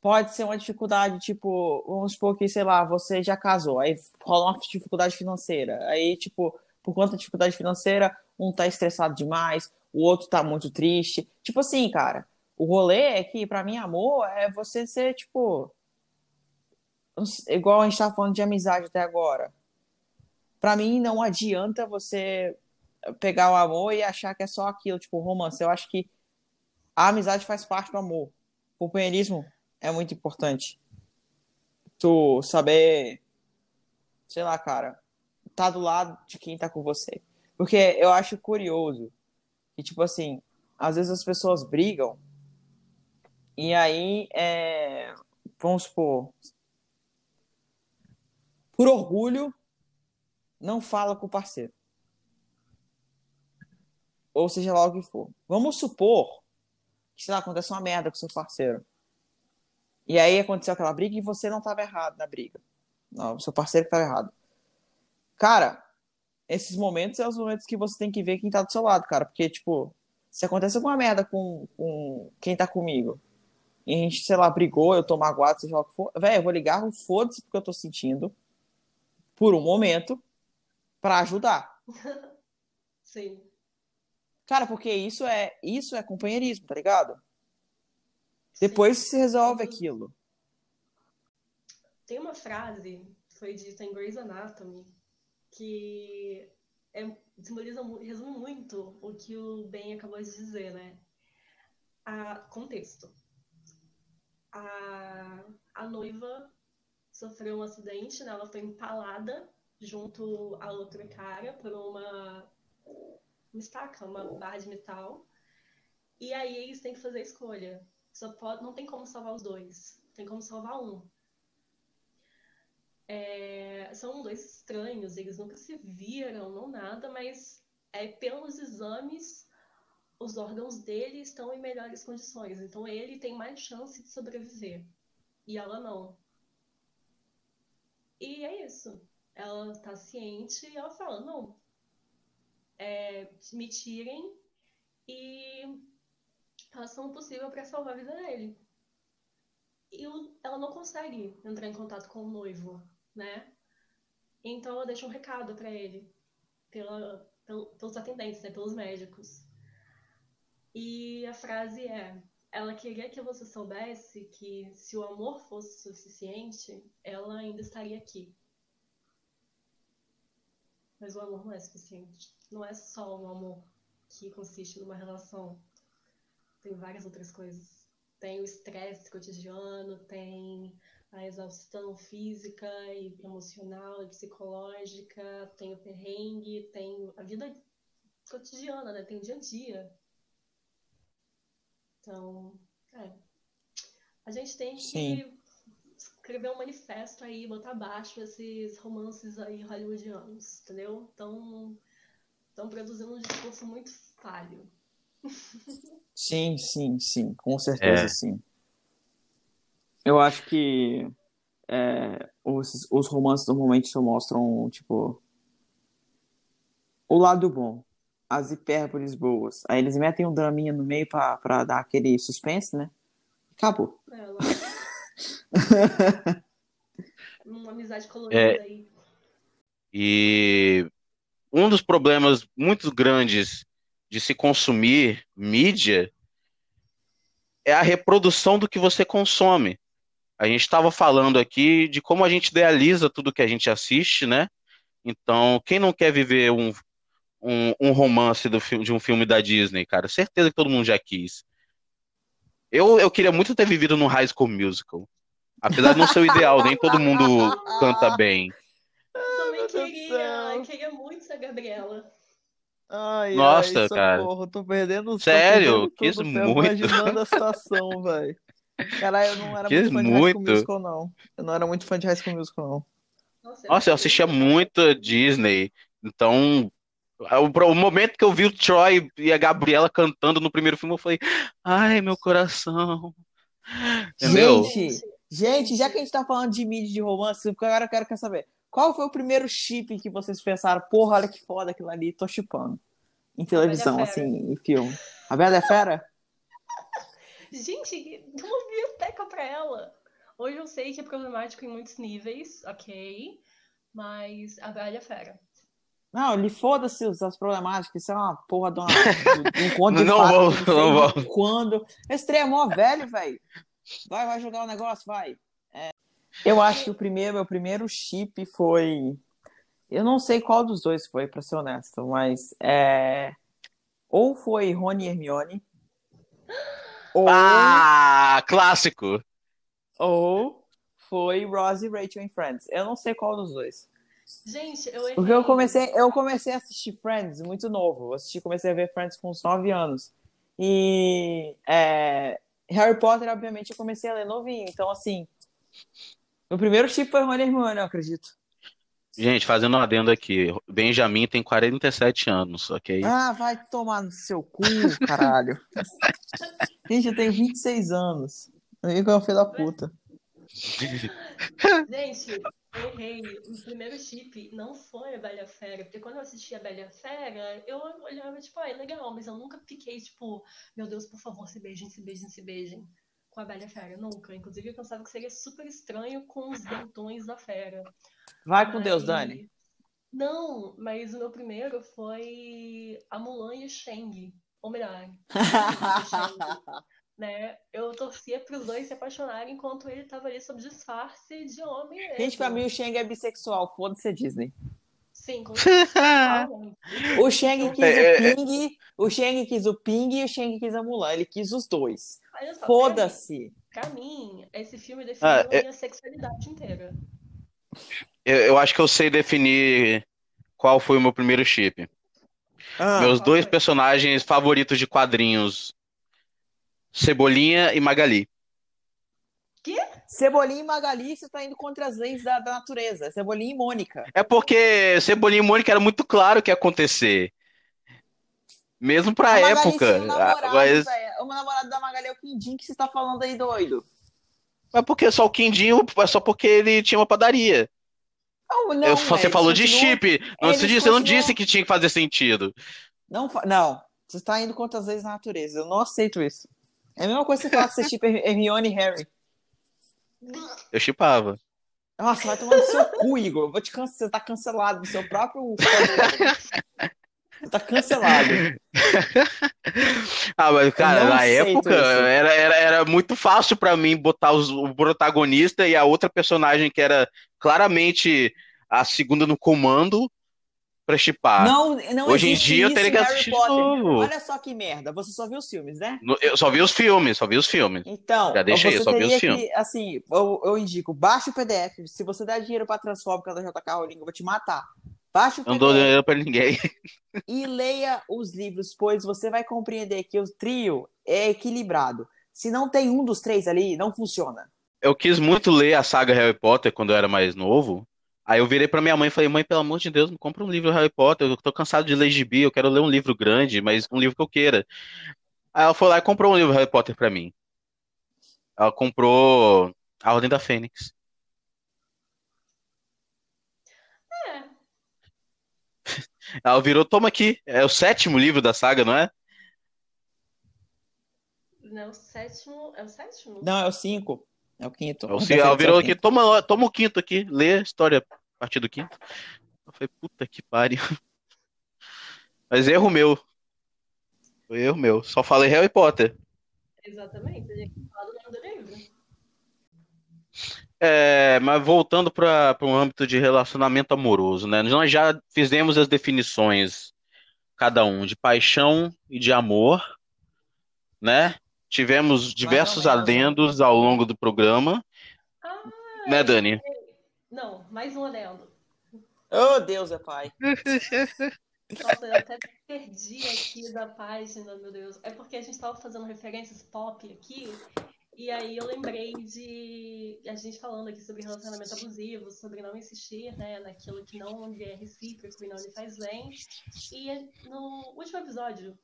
Pode ser uma dificuldade, tipo, vamos supor que, sei lá, você já casou, aí rola uma dificuldade financeira. Aí, tipo, por conta da dificuldade financeira, um tá estressado demais, o outro tá muito triste. Tipo assim, cara, o rolê é que, pra mim, amor é você ser, tipo, igual a gente tava falando de amizade até agora. Pra mim, não adianta você pegar o amor e achar que é só aquilo, tipo, romance. Eu acho que a amizade faz parte do amor. O companheirismo é muito importante. Tu saber, sei lá, cara, tá do lado de quem tá com você. Porque eu acho curioso que, tipo assim, às vezes as pessoas brigam e aí, é, vamos supor, por orgulho, não fala com o parceiro. Ou seja lá o que for. Vamos supor que, sei lá, acontece uma merda com seu parceiro. E aí aconteceu aquela briga e você não estava errado na briga. Não, seu parceiro estava errado. Cara, esses momentos são os momentos que você tem que ver quem tá do seu lado, cara. Porque, tipo, se acontece alguma merda com, com quem tá comigo, e a gente, sei lá, brigou, eu tô magoado, seja lá o que for, velho, eu vou ligar foda-se porque eu tô sentindo, por um momento, pra ajudar. *laughs* Sim. Cara, porque isso é, isso é companheirismo, tá ligado? Sim. Depois se resolve Tem, aquilo. tem uma frase que foi dita em Grey's Anatomy que é, simboliza, resume muito o que o Ben acabou de dizer, né? A, contexto. A, a noiva sofreu um acidente, né? Ela foi empalada junto a outro cara por uma, uma estaca, uma barra de metal. E aí eles têm que fazer a escolha. Só pode, não tem como salvar os dois. Tem como salvar um. É, são dois estranhos, eles nunca se viram, não nada, mas é, pelos exames, os órgãos dele estão em melhores condições. Então ele tem mais chance de sobreviver. E ela não. E é isso. Ela tá ciente e ela fala, não, é, me tirem e façam o possível para salvar a vida dele. E ela não consegue entrar em contato com o noivo, né? Então ela deixa um recado para ele, pela, pelo- pelos atendentes, né? Pelos médicos. E a frase é: ela queria que você soubesse que se o amor fosse suficiente, ela ainda estaria aqui. Mas o amor não é suficiente. Não é só o amor que consiste numa relação. Tem várias outras coisas. Tem o estresse cotidiano, tem a exaustão física e emocional e psicológica, tem o perrengue, tem a vida cotidiana, né? Tem o dia a dia. Então, é. A gente tem Sim. que escrever um manifesto aí, botar abaixo esses romances aí hollywoodianos, entendeu? Então, estão produzindo um discurso muito falho. *laughs* Sim, sim, sim, com certeza É. sim. Eu acho que é, os, os romances normalmente só mostram, tipo, o lado bom, as hipérboles boas. Aí eles metem um draminha no meio pra, pra dar aquele suspense, né? Acabou. Ela... *laughs* Uma amizade É, colorida aí. E um dos problemas muito grandes de se consumir mídia é a reprodução do que você consome. A gente estava falando aqui de como a gente idealiza tudo que a gente assiste, né? Então, quem não quer viver um, um, um romance do, de um filme da Disney, cara? Certeza que todo mundo já quis. Eu, eu queria muito ter vivido no High School Musical. Apesar de não ser o ideal, nem todo mundo canta bem. Eu também queria, queria muito ser a Gabriela. Ai, Nossa, ai, cara. socorro, tô perdendo tô Sério? perdendo Quis tudo, muito. imaginando a situação, *laughs* velho. Caralho, eu não era muito fã de High School muito. Musical, não. Eu não era muito fã de High School Musical, não. Nossa, Nossa, eu assistia muito Disney. Então, o, o momento que eu vi o Troy e a Gabriela cantando no primeiro filme, eu falei, ai, meu coração. Entendeu? Gente, gente, já que a gente tá falando de mídia de romance, agora eu quero quero saber. Qual foi o primeiro chip que vocês pensaram, porra, olha que foda aquilo ali, tô chipando? Em televisão, assim, em filme. A Bela a Fera? Gente, *laughs* uma biblioteca pra ela. Hoje eu sei que é problemático em muitos níveis, ok. Mas a Bela e a Fera. Não, ele foda-se os- as problemáticas, isso é uma porra de, uma, *laughs* um de Não fadas, vou- não não de Quando? Esse trem é mó velho, velho. Vai, vai jogar o negócio, vai. É, Eu acho que o primeiro, meu primeiro chip foi. Eu não sei qual dos dois foi, pra ser honesto, mas é. Ou foi Rony e Hermione, *gasps* ou, Ah, clássico. ou foi Ross e Rachel em Friends. Eu não sei qual dos dois. Gente, eu errei. Porque eu comecei, eu comecei a assistir Friends muito novo. Eu assisti, comecei a ver Friends com uns 9 anos. E é, Harry Potter, obviamente, eu comecei a ler novinho. Então, assim, meu primeiro chip foi Rony e Hermione, eu acredito. Gente, fazendo um adendo aqui, Benjamin tem 47 anos, ok? Ah, vai tomar no seu cu, caralho. *laughs* Gente, eu tenho 26 anos. Eu é um filho da puta. *laughs* Gente, eu errei. O primeiro chip não foi a Bela a Fera. Porque quando eu assisti a Bela e Fera, eu olhava, tipo, ah, é legal, mas eu nunca fiquei, tipo, meu Deus, por favor, se beijem, se beijem, se beijem. Com a Bela Fera, nunca. Inclusive, eu pensava que seria super estranho com os dentões da Fera. Vai com Deus, Dani. Não, mas o meu primeiro foi a Mulan e o Shang. Ou melhor, *laughs* né? Eu torcia para os dois se apaixonarem enquanto ele tava ali sob disfarce de homem mesmo. Gente, pra mim o Shang é bissexual. Foda-se a Disney. Sim, com *laughs* certeza. O Shang quis É, o Ping, o Shang quis o Ping e o Shang quis a Mulan. Ele quis os dois. Olha só, Foda-se. Pra mim, esse filme definiu Ah, a é- minha sexualidade inteira. Eu, eu acho que eu sei definir qual foi o meu primeiro chip. Ah, Meus dois foi? personagens favoritos de quadrinhos, Cebolinha e Magali. Cebolinha e Magali, você tá indo contra as leis da, da natureza. Cebolinha e Mônica. É porque Cebolinha e Mônica era muito claro o que ia acontecer. Mesmo pra A época. tinha um namorado, Ah, Mas. O namorado da Magali é o Quindim que você tá falando aí, doido. mas porque só o Quindinho, é só porque ele tinha uma padaria. Não, não, Eu- você velho, falou de chip. Não, você, disse, você não continuam- disse que tinha que fazer sentido. Não, não, você tá indo contra as leis da natureza. Eu não aceito isso. É a mesma coisa que você falar que você tipo Hermione e Harry. Eu chipava. Nossa, vai tomar no seu cu, Igor. Eu vou te cancelar. Você tá cancelado no seu próprio *laughs* tá cancelado. Ah, mas, cara, na época isso. era, era, era muito fácil pra mim botar os- o protagonista e a outra personagem que era claramente a segunda no comando pra chipar. Não, não Hoje em dia eu teria que assistir novo. Olha só que merda. Você só viu os filmes, né? Eu só vi os filmes, só vi os filmes. Então, Já deixei, você só vi os filmes. que, assim, eu, eu indico, baixa o PDF. Se você der dinheiro pra Transfóbica da JK Rowling, eu vou te matar. Baixa o Não dou PDF dinheiro pra ninguém. *laughs* e leia os livros, pois você vai compreender que o trio é equilibrado. Se não tem um dos três ali, não funciona. Eu quis muito ler a saga Harry Potter quando eu era mais novo. Aí eu virei pra minha mãe e falei, mãe, pelo amor de Deus, me compra um livro Harry Potter. Eu tô cansado de ler gibi, eu quero ler um livro grande, mas um livro que eu queira. Aí ela foi lá e comprou um livro Harry Potter pra mim. Ela comprou A Ordem da Fênix. É, Ela virou, toma aqui. É o sétimo livro da saga, não é? não, o sétimo. É o sétimo? Não, é o cinco. É o quinto. Ela se- ela virou aqui, toma, toma o quinto aqui, lê a história a partir do quinto. Eu falei, puta que pariu. *laughs* Mas erro meu. Foi erro meu. Só falei Harry Potter. Exatamente, a gente fala do nome do livro. É, mas voltando para o âmbito de relacionamento amoroso, né? Nós já fizemos as definições, cada um, de paixão e de amor, né? Tivemos diversos né? adendos ao longo do programa, Ah, né, Dani? não, mais um adendo. Oh, Deus é pai. *laughs* Nossa, eu até perdi aqui da página, meu Deus. É porque a gente estava fazendo referências pop aqui, e aí eu lembrei de a gente falando aqui sobre relacionamento abusivo, sobre não insistir, né, naquilo que não lhe é recíproco e não lhe faz bem. E no último episódio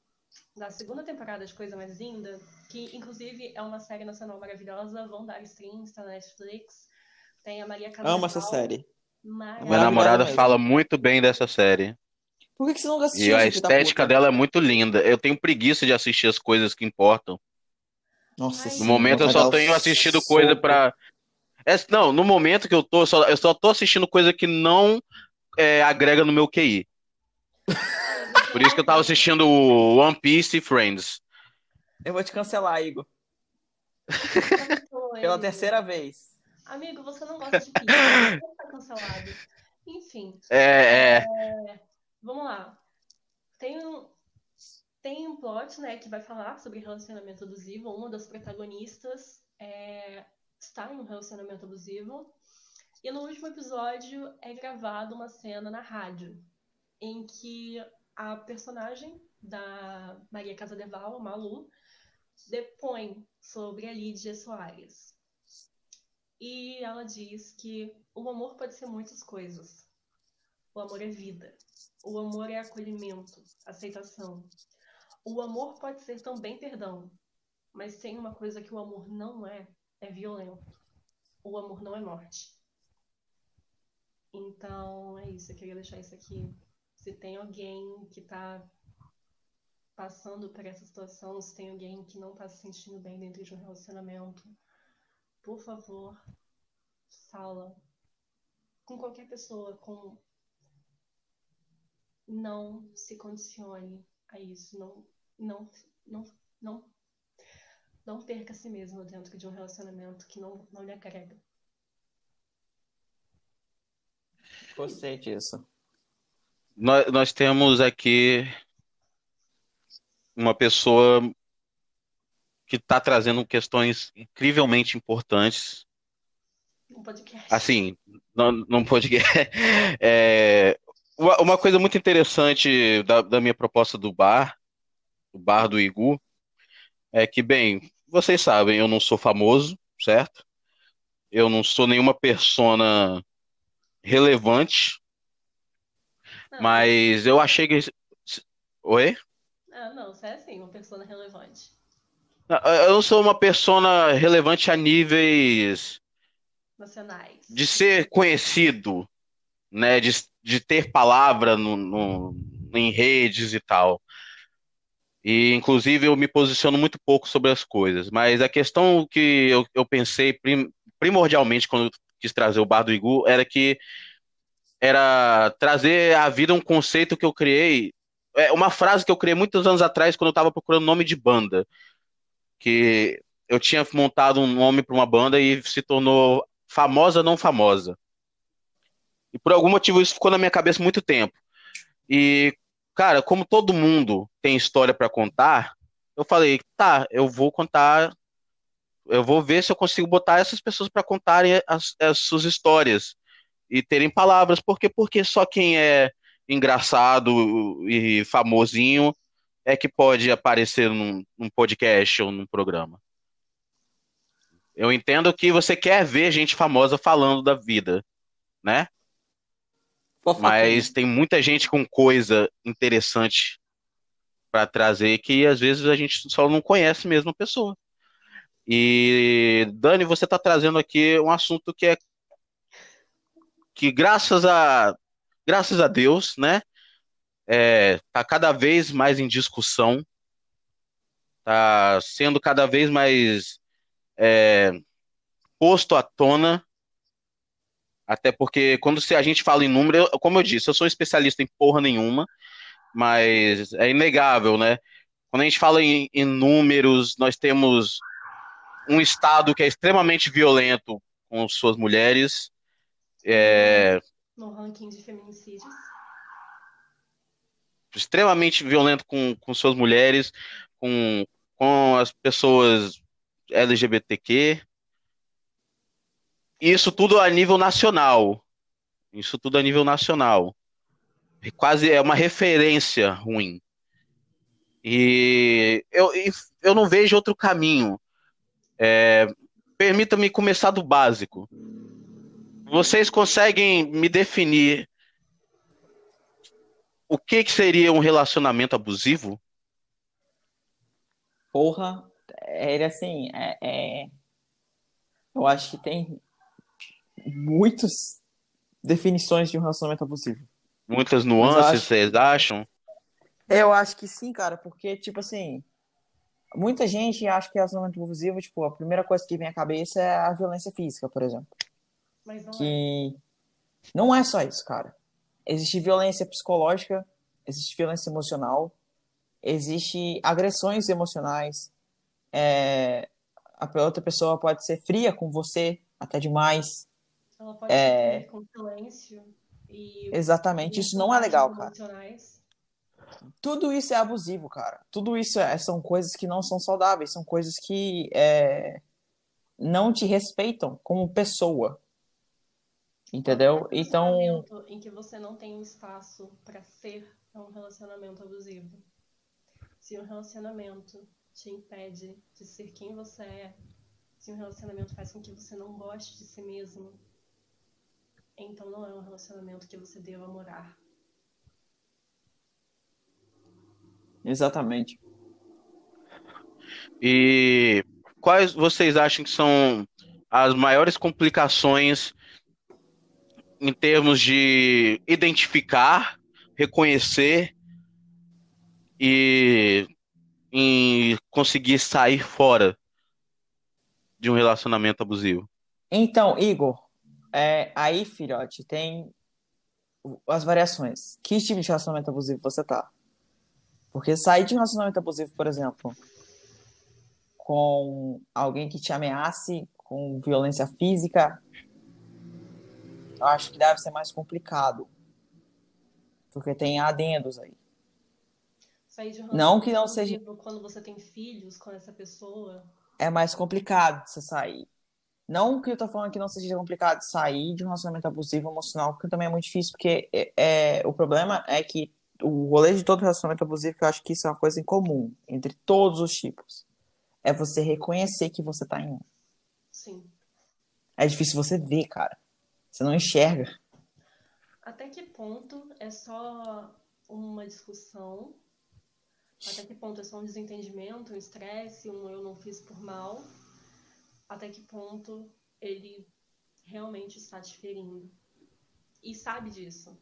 da segunda temporada de Coisa Mais Linda, que inclusive é uma série nacional maravilhosa, vão dar stream, está na Netflix. Tem a Maria Casadeval. Amo essa série. Minha namorada mesmo. fala muito bem dessa série. Por que, que você E assistiu a filho da estética dela é muito linda. Eu tenho preguiça de assistir as coisas que importam. Nossa No momento eu só tenho assistido coisa pra. É, não, no momento que eu tô, eu só, eu só tô assistindo coisa que não é, agrega no meu QI. *laughs* Por isso que eu tava assistindo One Piece e Friends. Eu vou te cancelar, Igor. Foi. Pela terceira vez. Amigo, você não gosta de pizza, você tá cancelado. Enfim, É, é, vamos lá. Tem um, tem um plot, né, que vai falar sobre relacionamento abusivo. Uma das protagonistas é, está em um relacionamento abusivo. E no último episódio é gravada uma cena na rádio em que a personagem da Maria Casadeval, a Malu, depõe sobre a Lídia Soares. E ela diz que o amor pode ser muitas coisas. O amor é vida. O amor é acolhimento, aceitação. O amor pode ser também perdão. Mas tem uma coisa que o amor não é, é violento. O amor não é morte. Então, é isso. Eu queria deixar isso aqui. Se tem alguém que tá passando por essa situação, se tem alguém que não tá se sentindo bem dentro de um relacionamento, por favor, fala com qualquer pessoa, com não se condicione a isso, não não não não não perca a si mesmo dentro de um relacionamento que não não lhe agrega. Gostei disso. nós, nós temos aqui uma pessoa que está trazendo questões incrivelmente importantes. Um podcast. Assim, não, não pode. *laughs* É, uma, coisa muito interessante da, da minha proposta do bar, do bar do Igu, é que, bem, vocês sabem, eu não sou famoso, certo? Eu não sou nenhuma persona relevante, Não, mas eu achei que. Oi? ah, não, você é assim, uma pessoa relevante. Eu não sou uma persona relevante a níveis Nacionais. de ser conhecido, né? De, de ter palavra no, no- em redes e tal. E, inclusive, eu me posiciono muito pouco sobre as coisas. Mas a questão que eu, eu pensei prim- primordialmente quando eu quis trazer o Bar do Igu era que era trazer à vida um conceito que eu criei, é uma frase que eu criei muitos anos atrás quando eu estava procurando nome de banda, que eu tinha montado um nome para uma banda e se tornou famosa não famosa. E por algum motivo isso ficou na minha cabeça muito tempo. E, cara, como todo mundo tem história para contar, eu falei, tá, eu vou contar, eu vou ver se eu consigo botar essas pessoas para contarem as, as suas histórias e terem palavras, porque porque só quem é engraçado e famosinho é que pode aparecer num, num podcast ou num programa. Eu entendo que você quer ver gente famosa falando da vida, né? Mas tem muita gente com coisa interessante para trazer que às vezes a gente só não conhece mesmo a pessoa. E Dani, você está trazendo aqui um assunto que é que graças a graças a Deus, né, é, tá cada vez mais em discussão, tá sendo cada vez mais é, posto à tona até porque quando se- a gente fala em número, eu- como eu disse, eu sou especialista em porra nenhuma, mas é inegável, né? Quando a gente fala em, em números, nós temos um Estado que é extremamente violento com suas mulheres. É, No ranking de feminicídios. extremamente violento com, com suas mulheres, com, com as pessoas LGBTQ. Isso tudo a nível nacional. Isso tudo a nível nacional. E Quase é uma referência ruim. E eu, eu não vejo outro caminho. É, Permita-me começar do básico. Vocês conseguem me definir o que que seria um relacionamento abusivo? Porra, ele assim, é, é- eu acho que tem muitas definições de um relacionamento abusivo. Muitas nuances, acho- vocês acham? Eu acho que sim, cara, porque, tipo assim, muita gente acha que relacionamento abusivo, tipo, a primeira coisa que vem à cabeça é a violência física, por exemplo. Mas não é. Que não é só isso, cara. Existe violência psicológica, existe violência emocional, existe agressões emocionais. É, a outra pessoa pode ser fria com você, até demais. Ela pode É. com silêncio e Exatamente, isso não é legal, cara. Tudo isso é abusivo, cara. Tudo isso é- são coisas que não são saudáveis, são coisas que é, não te respeitam como pessoa. Entendeu? Qualquer Então, relacionamento em que você não tem um espaço pra ser é um relacionamento abusivo. Se um relacionamento te impede de ser quem você é, se um relacionamento faz com que você não goste de si mesmo, então não é um relacionamento que você deva morar. exatamente. E quais vocês acham que são as maiores complicações em termos de identificar, reconhecer e em conseguir sair fora de um relacionamento abusivo? Então, Igor, é, aí, filhote, tem as variações. Que tipo de relacionamento abusivo você tá? Porque sair de um relacionamento abusivo, por exemplo, com alguém que te ameace com violência física, eu acho que deve ser mais complicado. Porque tem adendos aí. Sair de um Não que não seja- quando você tem filhos com essa pessoa. É mais complicado você sair. Não que eu tô falando que não seja complicado sair de um relacionamento abusivo emocional, porque também é muito difícil, porque é, é- o problema é que o rolê de todo relacionamento abusivo, que eu acho que isso é uma coisa em comum entre todos os tipos, é você reconhecer que você tá em um. Sim. É difícil você ver, cara. Você não enxerga. Até que ponto é só uma discussão? Até que ponto é só um desentendimento, um estresse, um eu não fiz por mal? Até que ponto ele realmente está te ferindo? E sabe disso.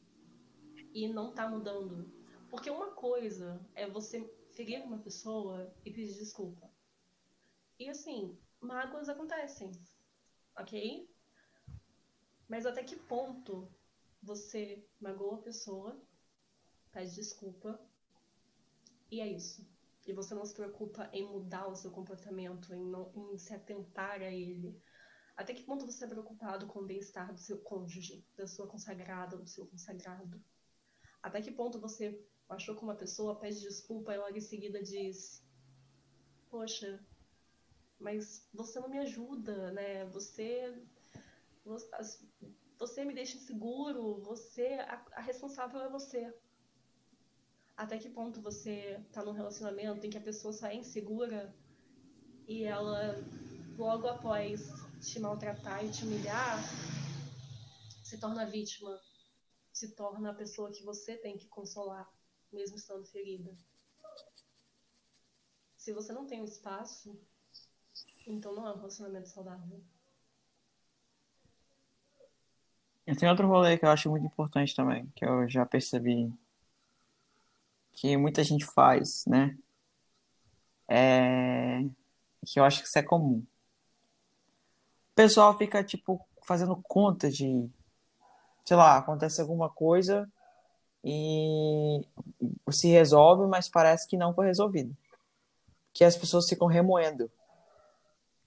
E não tá mudando. Porque uma coisa é você ferir uma pessoa e pedir desculpa. E assim, mágoas acontecem, ok? Mas até que ponto você magoa a pessoa, pede desculpa, e é isso. E você não se preocupa em mudar o seu comportamento, em, não, em se atentar a ele. Até que ponto você é preocupado com o bem-estar do seu cônjuge, da sua consagrada, do seu consagrado? Até que ponto você achou com uma pessoa, pede desculpa e logo em seguida diz: Poxa, mas você não me ajuda, né? Você. você- você me deixa inseguro, você a, a responsável é você. Até que ponto você tá num relacionamento em que a pessoa é insegura e ela logo após te maltratar e te humilhar se torna vítima, se torna a pessoa que você tem que consolar, mesmo estando ferida. Se você não tem um espaço, então não é um relacionamento saudável. Tem outro rolê que eu acho muito importante também, que eu já percebi que muita gente faz, né? É... Que eu acho que isso é comum. O pessoal fica, tipo, fazendo conta de, sei lá, acontece alguma coisa e se resolve, mas parece que não foi resolvido. que as pessoas ficam remoendo.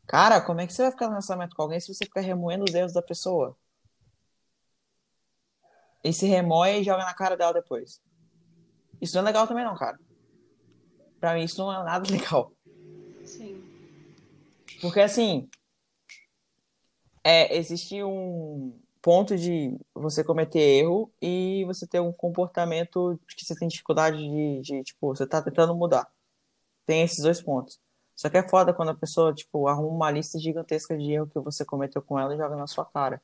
Cara, como é que você vai ficar no relacionamento com alguém se você ficar remoendo os erros da pessoa? E se remoe e joga na cara dela depois. Isso não é legal também não, cara. Pra mim isso não é nada *laughs* legal. Sim. Porque assim, é, existe um ponto de você cometer erro e você ter um comportamento que você tem dificuldade de, de, tipo, você tá tentando mudar. Tem esses dois pontos. Só que é foda quando a pessoa, tipo, arruma uma lista gigantesca de erro que você cometeu com ela e joga na sua cara.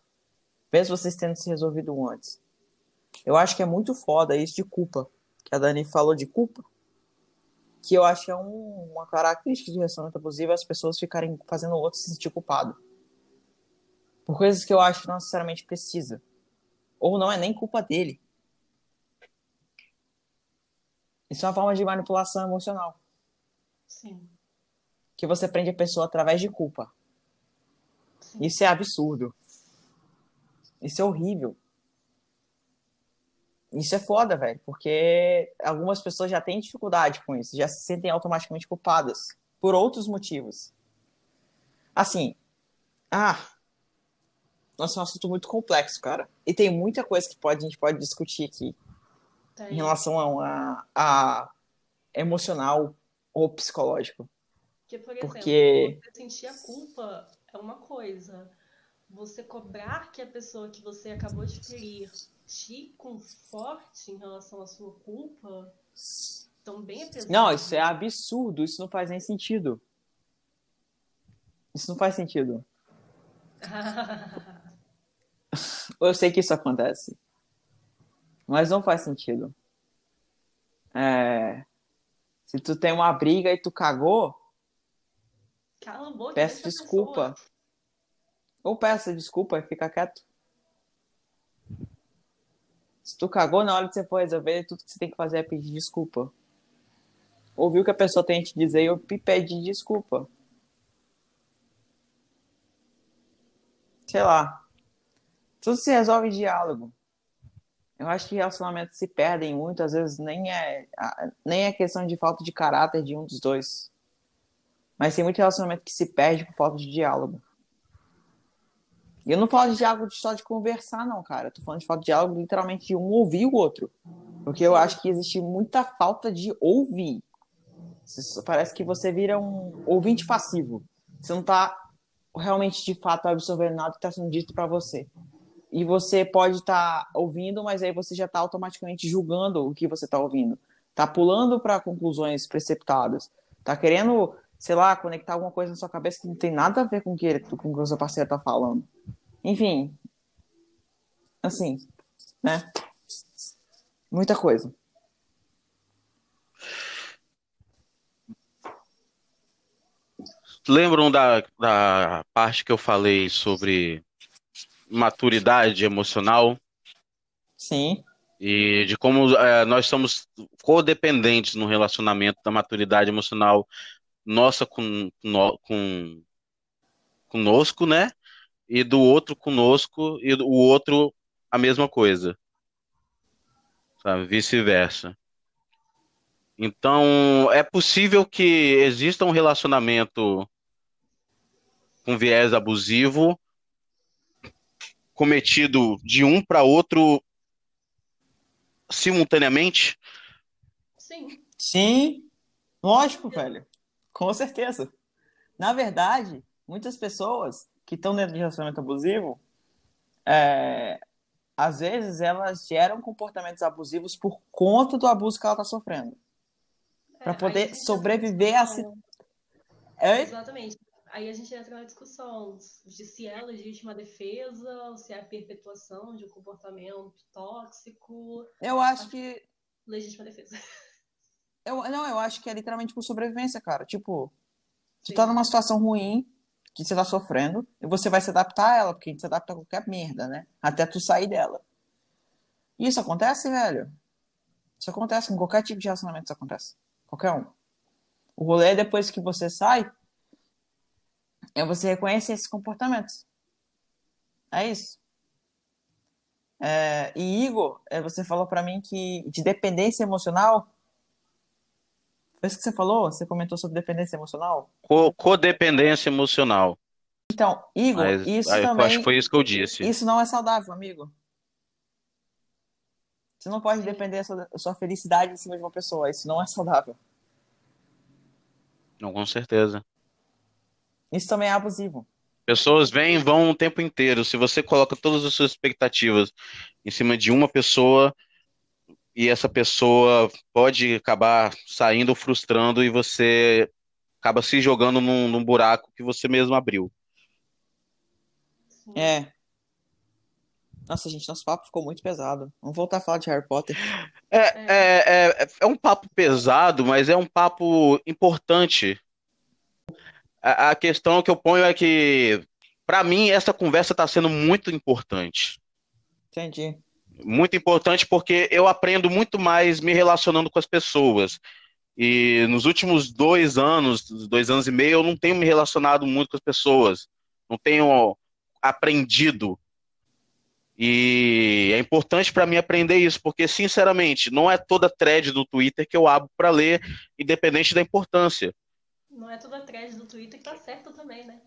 Mesmo vocês tendo se resolvido antes. Eu acho que é muito foda isso de culpa. Que a Dani falou de culpa. Que eu acho que é um, uma característica de relacionamento abusivo as pessoas ficarem fazendo o outro se sentir culpado por coisas que eu acho que não necessariamente precisa. Ou não é nem culpa dele. Isso é uma forma de manipulação emocional. Sim. Que você prende a pessoa através de culpa. Sim. Isso é absurdo. Isso é horrível. Isso é foda, velho, porque algumas pessoas já têm dificuldade com isso, já se sentem automaticamente culpadas por outros motivos. Assim, ah, nossa, é um assunto muito complexo, cara. E tem muita coisa que pode, a gente pode discutir aqui Tem. em relação a, a, a emocional ou psicológico. Porque, por exemplo, Porque- você sentir a culpa é uma coisa. Você cobrar que a pessoa que você acabou de ferir te conforte em relação à sua culpa também é pesado. Não, isso é absurdo, isso não faz nem sentido. Isso não faz sentido. *laughs* Eu sei que isso acontece. Mas não faz sentido. É, Se tu tem uma briga e tu cagou, Cala a boca. peça desculpa. Ou peça desculpa e fica quieto. Se tu cagou na hora que você for resolver, tudo que você tem que fazer é pedir desculpa. Ouviu o que a pessoa tem a te dizer e pede desculpa. Sei lá. Tudo se resolve em diálogo. Eu acho que relacionamentos se perdem muito, às vezes nem é, nem é questão de falta de caráter de um dos dois. Mas tem muito relacionamento que se perde por falta de diálogo. E eu não falo de diálogo só de conversar, não, cara. Eu tô falando de falta de diálogo literalmente de um ouvir o outro. Porque eu acho que existe muita falta de ouvir. Parece que você vira um ouvinte passivo. Você não tá realmente, de fato, absorvendo nada que tá sendo dito pra você. E você pode estar ouvindo, mas aí você já tá automaticamente julgando o que você tá ouvindo. Tá pulando para conclusões preceptadas. Tá querendo, sei lá, conectar alguma coisa na sua cabeça que não tem nada a ver com o que, ele- com o que o seu parceiro tá falando. Enfim. Assim, né? Muita coisa. Lembram da, da parte que eu falei sobre maturidade emocional Sim. e de como eh, nós somos codependentes no relacionamento da maturidade emocional nossa com, com, com conosco, né? E do outro conosco e o outro a mesma coisa, sabe? Vice-versa. Então, é possível que exista um relacionamento com viés abusivo cometido de um para outro simultaneamente? Sim. Sim, lógico, velho. Com certeza. Na verdade, muitas pessoas que estão dentro de relacionamento abusivo, é, às vezes elas geram comportamentos abusivos por conta do abuso que ela está sofrendo. É, poder aí a gente entra na sobreviver a discussão. É, Exatamente. Aí a gente entra na discussão de se é legítima defesa ou se é a perpetuação de um comportamento tóxico. eu acho que. Legítima defesa. Eu, não, eu acho que é literalmente por sobrevivência, cara. Tipo, tu tá numa situação ruim, que você tá sofrendo, e você vai se adaptar a ela, porque a gente se adapta a qualquer merda, né? Até tu sair dela. E isso acontece, velho. Isso acontece com qualquer tipo de relacionamento, isso acontece. Qualquer um. O rolê é depois que você sai, é você reconhecer esses comportamentos. É isso. É, e Igor, é, você falou pra mim que de dependência emocional Foi isso que você falou? Você comentou sobre dependência emocional? Co- codependência emocional. Então, Igor, Mas isso aí, também. acho que foi isso que eu disse. Isso não é saudável, amigo. Você não pode depender da sua, da sua felicidade em cima de uma pessoa. Isso não é saudável. Não, com certeza. Isso também é abusivo. Pessoas vêm e vão o tempo inteiro. Se você coloca todas as suas expectativas em cima de uma pessoa, e essa pessoa pode acabar saindo frustrando e você acaba se jogando num, num buraco que você mesmo abriu. É. Nossa, gente, nosso papo ficou muito pesado. Vamos voltar a falar de Harry Potter. É, é, é, é um papo pesado, mas é um papo importante. A, a questão que eu ponho é que, para mim, essa conversa está sendo muito importante. Entendi. Muito importante porque eu aprendo muito mais me relacionando com as pessoas. E nos últimos dois anos, dois anos e meio, eu não tenho me relacionado muito com as pessoas. Não tenho aprendido. E é importante para mim aprender isso, porque, sinceramente, não é toda thread do Twitter que eu abro para ler, independente da importância. Não é toda thread do Twitter que tá certo também, né?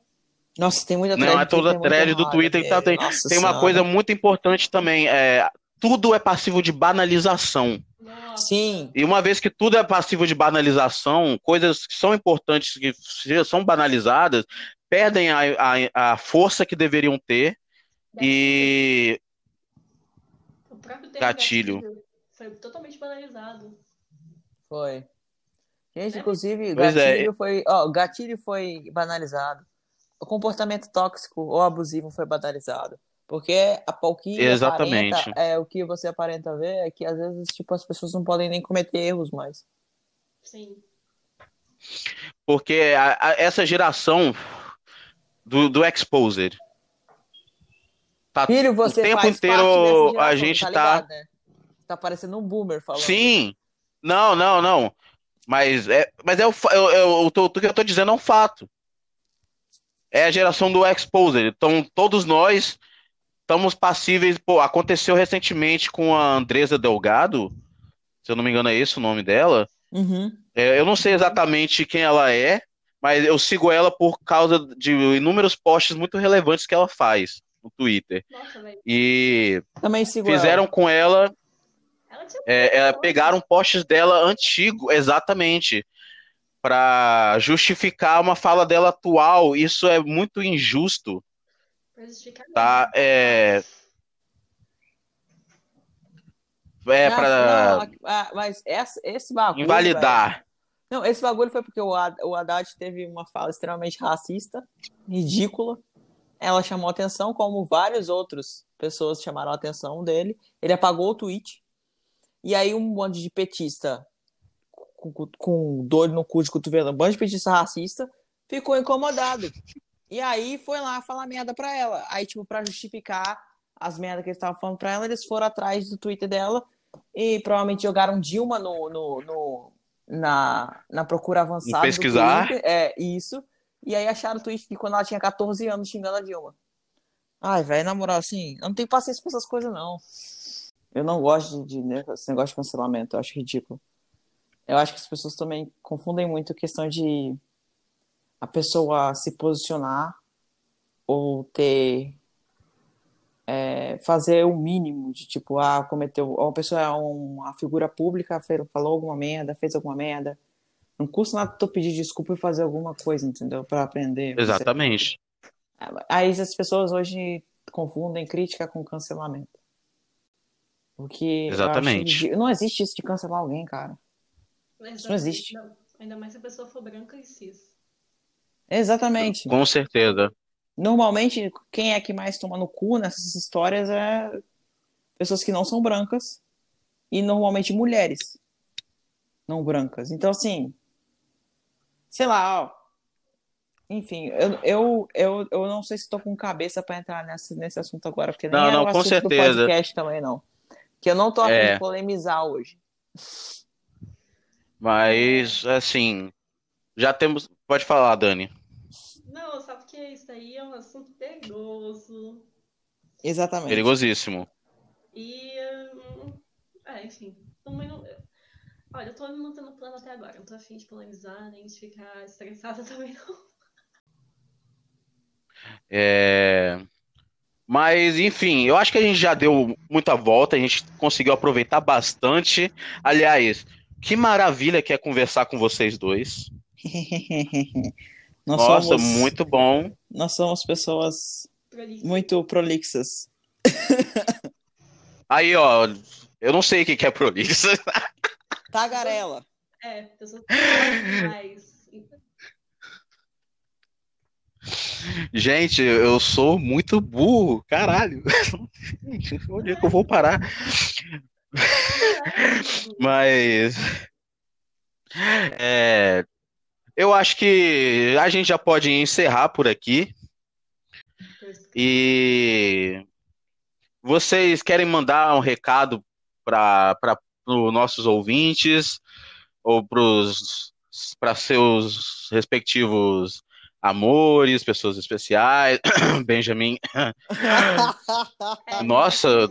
Nossa, tem muita Não thread é que toda thread do Twitter que tá. Tem. Nossa tem uma coisa muito importante também. É, tudo é passivo de banalização. Sim, E uma vez que tudo é passivo de banalização, coisas que são importantes, que são banalizadas, perdem a, a, a força que deveriam ter. E O próprio Gatilho. foi totalmente banalizado. foi. Gente, É. inclusive, é. gatilho foi. Ó, gatilho foi banalizado. O comportamento tóxico ou abusivo foi banalizado. Porque a, o que Exatamente. aparenta, é, o que você aparenta ver é que às vezes, tipo, as pessoas não podem nem cometer erros mais. Sim. porque a- a- essa geração do, do Exposed. Tá, Filho, você o tempo faz inteiro parte dessa geração, a gente tá tá. ligado, né? Tá parecendo um boomer falando. Sim. Não, não, não. Mas é, mas é o, eu, eu, o, to- o que eu tô dizendo é um fato. É a geração do Exposed. Então, todos nós estamos passíveis. Pô, aconteceu recentemente com a Andresa Delgado. Se eu não me engano, é esse o nome dela. Uhum. É, eu não sei exatamente quem ela é, mas eu sigo ela por causa de inúmeros posts muito relevantes que ela faz no Twitter. Nossa. E Também sigo fizeram ela. com ela, Ela é, é, pegaram posts dela antigo, exatamente, para justificar uma fala dela atual. Isso é muito injusto, tá? É, é Não, para não, mas essa, esse bagulho. velho, invalidar. Não, esse bagulho foi porque o Haddad teve uma fala extremamente racista, ridícula. Ela chamou atenção, como várias outras pessoas chamaram a atenção dele. Ele apagou o tweet. E aí um monte de petista com, com, com dor no cu de cotovelo, um monte de petista racista, ficou incomodado. E aí foi lá falar merda pra ela. Aí, tipo, pra justificar as merdas que eles estavam falando pra ela, eles foram atrás do Twitter dela e provavelmente jogaram Dilma no, no, no- na, na procura avançada. pesquisar. Twitter. É, isso. E aí acharam o tweet de quando ela tinha 14 anos xingando a Dilma. Ai, velho, na moral, assim, eu não tenho paciência pra essas coisas, não. Eu não gosto de, de né, esse negócio de cancelamento, eu acho ridículo. Eu acho que as pessoas também confundem muito a questão de a pessoa se posicionar ou ter é, fazer o mínimo de tipo, ah, cometeu, uma pessoa é uma figura pública, falou alguma merda, fez alguma merda. Não custa nada tu pedir desculpa e fazer alguma coisa, entendeu? Pra aprender. Você- Exatamente. Aí as pessoas hoje confundem crítica com cancelamento. Porque acho Exatamente. ridi- não existe isso de cancelar alguém, cara. Exatamente. não existe. Não, Ainda mais se a pessoa for branca e cis. Exatamente. Com certeza. Normalmente, quem é que mais toma no cu nessas histórias é pessoas que não são brancas e normalmente mulheres não brancas. Então, assim, sei lá, ó. Enfim, eu, eu, eu, eu não sei se estou com cabeça para entrar nesse, nesse assunto agora, porque nem Não, é não, o com assunto do certeza. podcast também, não. Que eu não tô É. polemizar hoje. Mas, assim, já temos. Pode falar, Dani. Não, sabe que isso daí é um assunto perigoso. Exatamente. Perigosíssimo. E. hum, É, enfim. Também não- Olha, eu tô me mantendo plano até agora. Não tô afim de polemizar, nem de ficar estressada *laughs* também, não. É... Mas, enfim, eu acho que a gente já deu muita volta, a gente conseguiu aproveitar bastante. Aliás, que maravilha que é conversar com vocês dois. *laughs* Nós Nossa, somos, muito bom. nós somos pessoas muito prolixas. *laughs* Aí, ó, eu não sei o que é prolixo. *laughs* Tagarela. É, pessoas. Gente, eu sou muito burro, caralho. Onde é que eu vou parar? *laughs* Mas é, eu acho que a gente já pode encerrar por aqui. E vocês querem mandar um recado para os nossos ouvintes ou para seus respectivos amores, pessoas especiais, *coughs* Benjamin. *laughs* Nossa,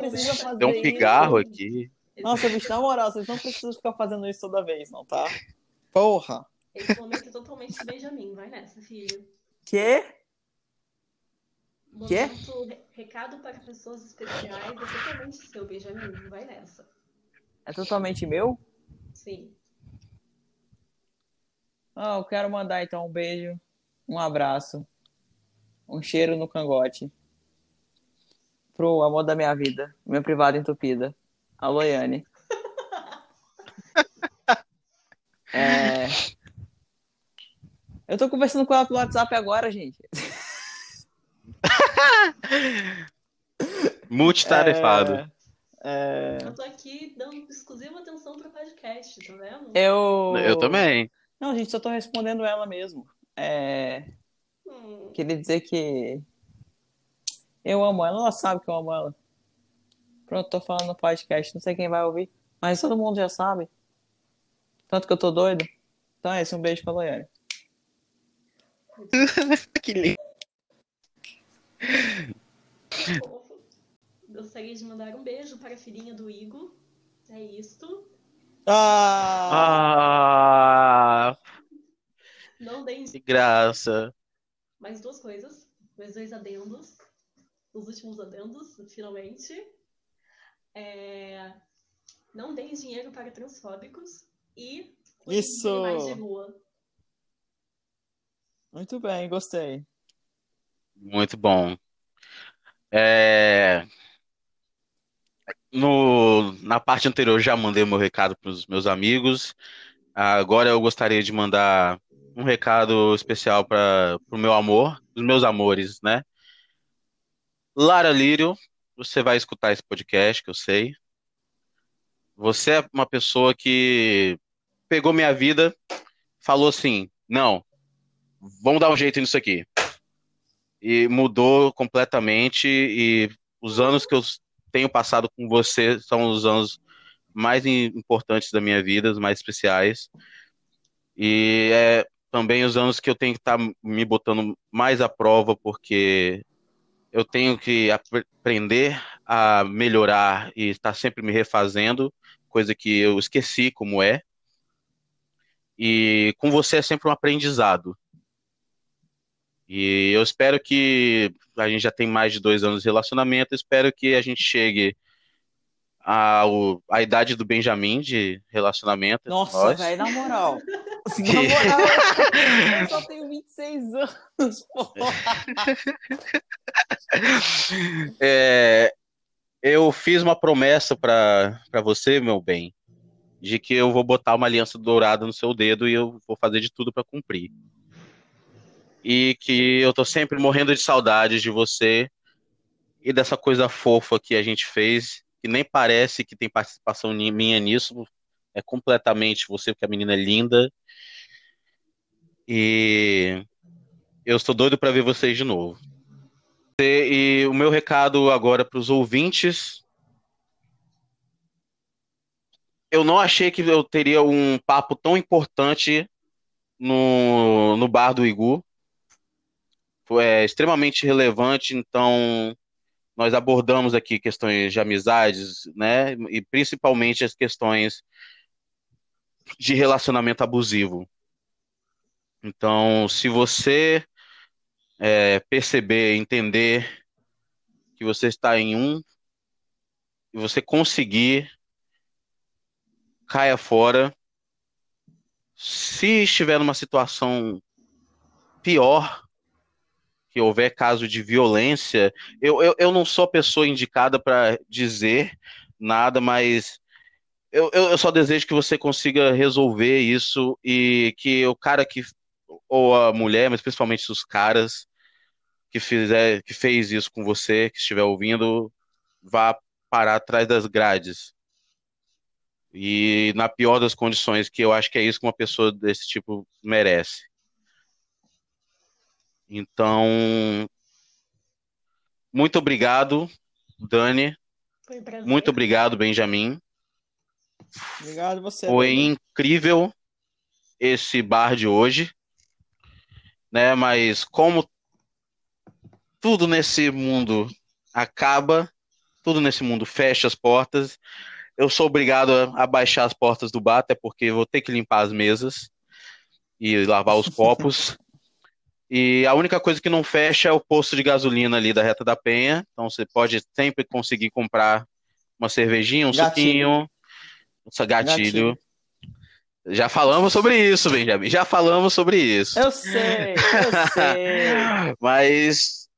Deu um pigarro isso. aqui. Nossa, bicho, na moral, vocês não precisam ficar fazendo isso toda vez, não, tá? Porra. Esse momento é totalmente Benjamin. Vai nessa, filho. Quê? Quê? Momento re- recado para pessoas especiais é totalmente seu, Benjamin. Vai nessa. É totalmente meu? Sim. Ah, eu quero mandar então um beijo, um abraço, um cheiro no cangote pro amor da minha vida, minha privada entupida, a Loiane. *laughs* É... Eu tô conversando com ela pelo WhatsApp agora, gente. *laughs* Multitarefado. É, é, Eu tô aqui dando exclusiva atenção pro podcast, tá vendo? Eu. Eu também. Não, gente, só tô respondendo ela mesmo. É... Hum, Queria dizer que eu amo ela, ela sabe que eu amo ela. Pronto, tô falando no podcast, não sei quem vai ouvir, mas todo mundo já sabe. Tanto que eu tô doido. Então é isso, um beijo pra Loiane. *laughs* Que lindo. Gostaria de mandar um beijo para a filhinha do Igor. É isto. Ah! Ah, Não deem que graça. mais duas coisas. Mais dois adendos. Os últimos adendos, finalmente. É, Não deem dinheiro para transfóbicos. E Isso! animais de rua. Muito bem, gostei. Muito bom. É, No... Na parte anterior, eu já mandei meu recado para os meus amigos. Agora eu gostaria de mandar um recado especial para o meu amor, os meus amores, né? Lara Lírio, você vai escutar esse podcast, que eu sei. Você é uma pessoa que pegou minha vida, falou assim: não, vamos dar um jeito nisso aqui. E mudou completamente. E os anos que eu tenho passado com você são os anos mais im- importantes da minha vida, os mais especiais. E é também os anos que eu tenho que estar me botando mais à prova, porque eu tenho que apre- aprender a melhorar e estar sempre me refazendo, coisa que eu esqueci como é. E com você é sempre um aprendizado. E eu espero que a gente já tem mais de dois anos de relacionamento, espero que a gente chegue ao, à idade do Benjamin de relacionamento. Nossa, velho, na moral. *laughs* Que- Na moral, eu só *laughs* tenho 26 anos, porra. *laughs* É, eu fiz uma promessa para você, meu bem, de que eu vou botar uma aliança dourada no seu dedo e eu vou fazer de tudo para cumprir. E que eu tô sempre morrendo de saudade de você e dessa coisa fofa que a gente fez, que nem parece que tem participação minha nisso, é completamente você, porque a menina é linda. E eu estou doido para ver vocês de novo. E o meu recado agora para os ouvintes. Eu não achei que eu teria um papo tão importante no, no bar do Igu. Foi é, extremamente relevante, então nós abordamos aqui questões de amizades, né? E principalmente as questões de relacionamento abusivo. Então, se você é, perceber, entender que você está em um e você conseguir, caia fora. Se estiver numa situação pior, que houver caso de violência, eu, eu, eu não sou a pessoa indicada para dizer nada, mas eu, eu só desejo que você consiga resolver isso e que o cara que, ou a mulher, mas principalmente os caras que, fizer, que fez isso com você, que estiver ouvindo, vá parar atrás das grades. E na pior das condições, que eu acho que é isso que uma pessoa desse tipo merece. Então, muito obrigado, Dani. Foi um prazer. Muito obrigado, Benjamin. Obrigado você. Foi Bruno. incrível esse bar de hoje, né? Mas como tudo nesse mundo acaba, tudo nesse mundo fecha as portas, eu sou obrigado a, a baixar as portas do bar, até porque vou ter que limpar as mesas e lavar os copos. *laughs* E a única coisa que não fecha é o posto de gasolina ali da Reta da Penha. Então você pode sempre conseguir comprar uma cervejinha, um Gatilho. suquinho, esse gatilho. Já falamos sobre isso, Benjamin. Já falamos sobre isso. Eu sei, eu sei. *laughs* Mas,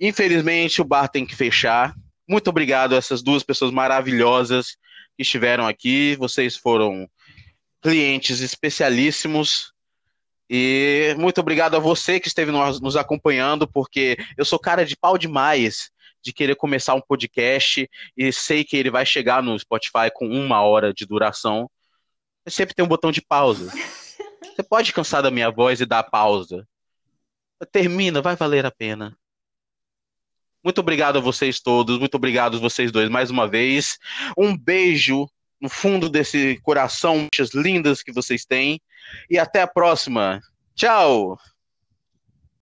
infelizmente, o bar tem que fechar. Muito obrigado a essas duas pessoas maravilhosas que estiveram aqui. Vocês foram clientes especialíssimos. E muito obrigado a você que esteve nos, nos acompanhando, porque eu sou cara de pau demais de querer começar um podcast e sei que ele vai chegar no Spotify com uma hora de duração. Sempre tem um botão de pausa. *laughs* Você pode cansar da minha voz e dar pausa. Termina, vai valer a pena. Muito obrigado a vocês todos, muito obrigado a vocês dois mais uma vez. Um beijo no fundo desse coração, lindas que vocês têm. E até a próxima. Tchau!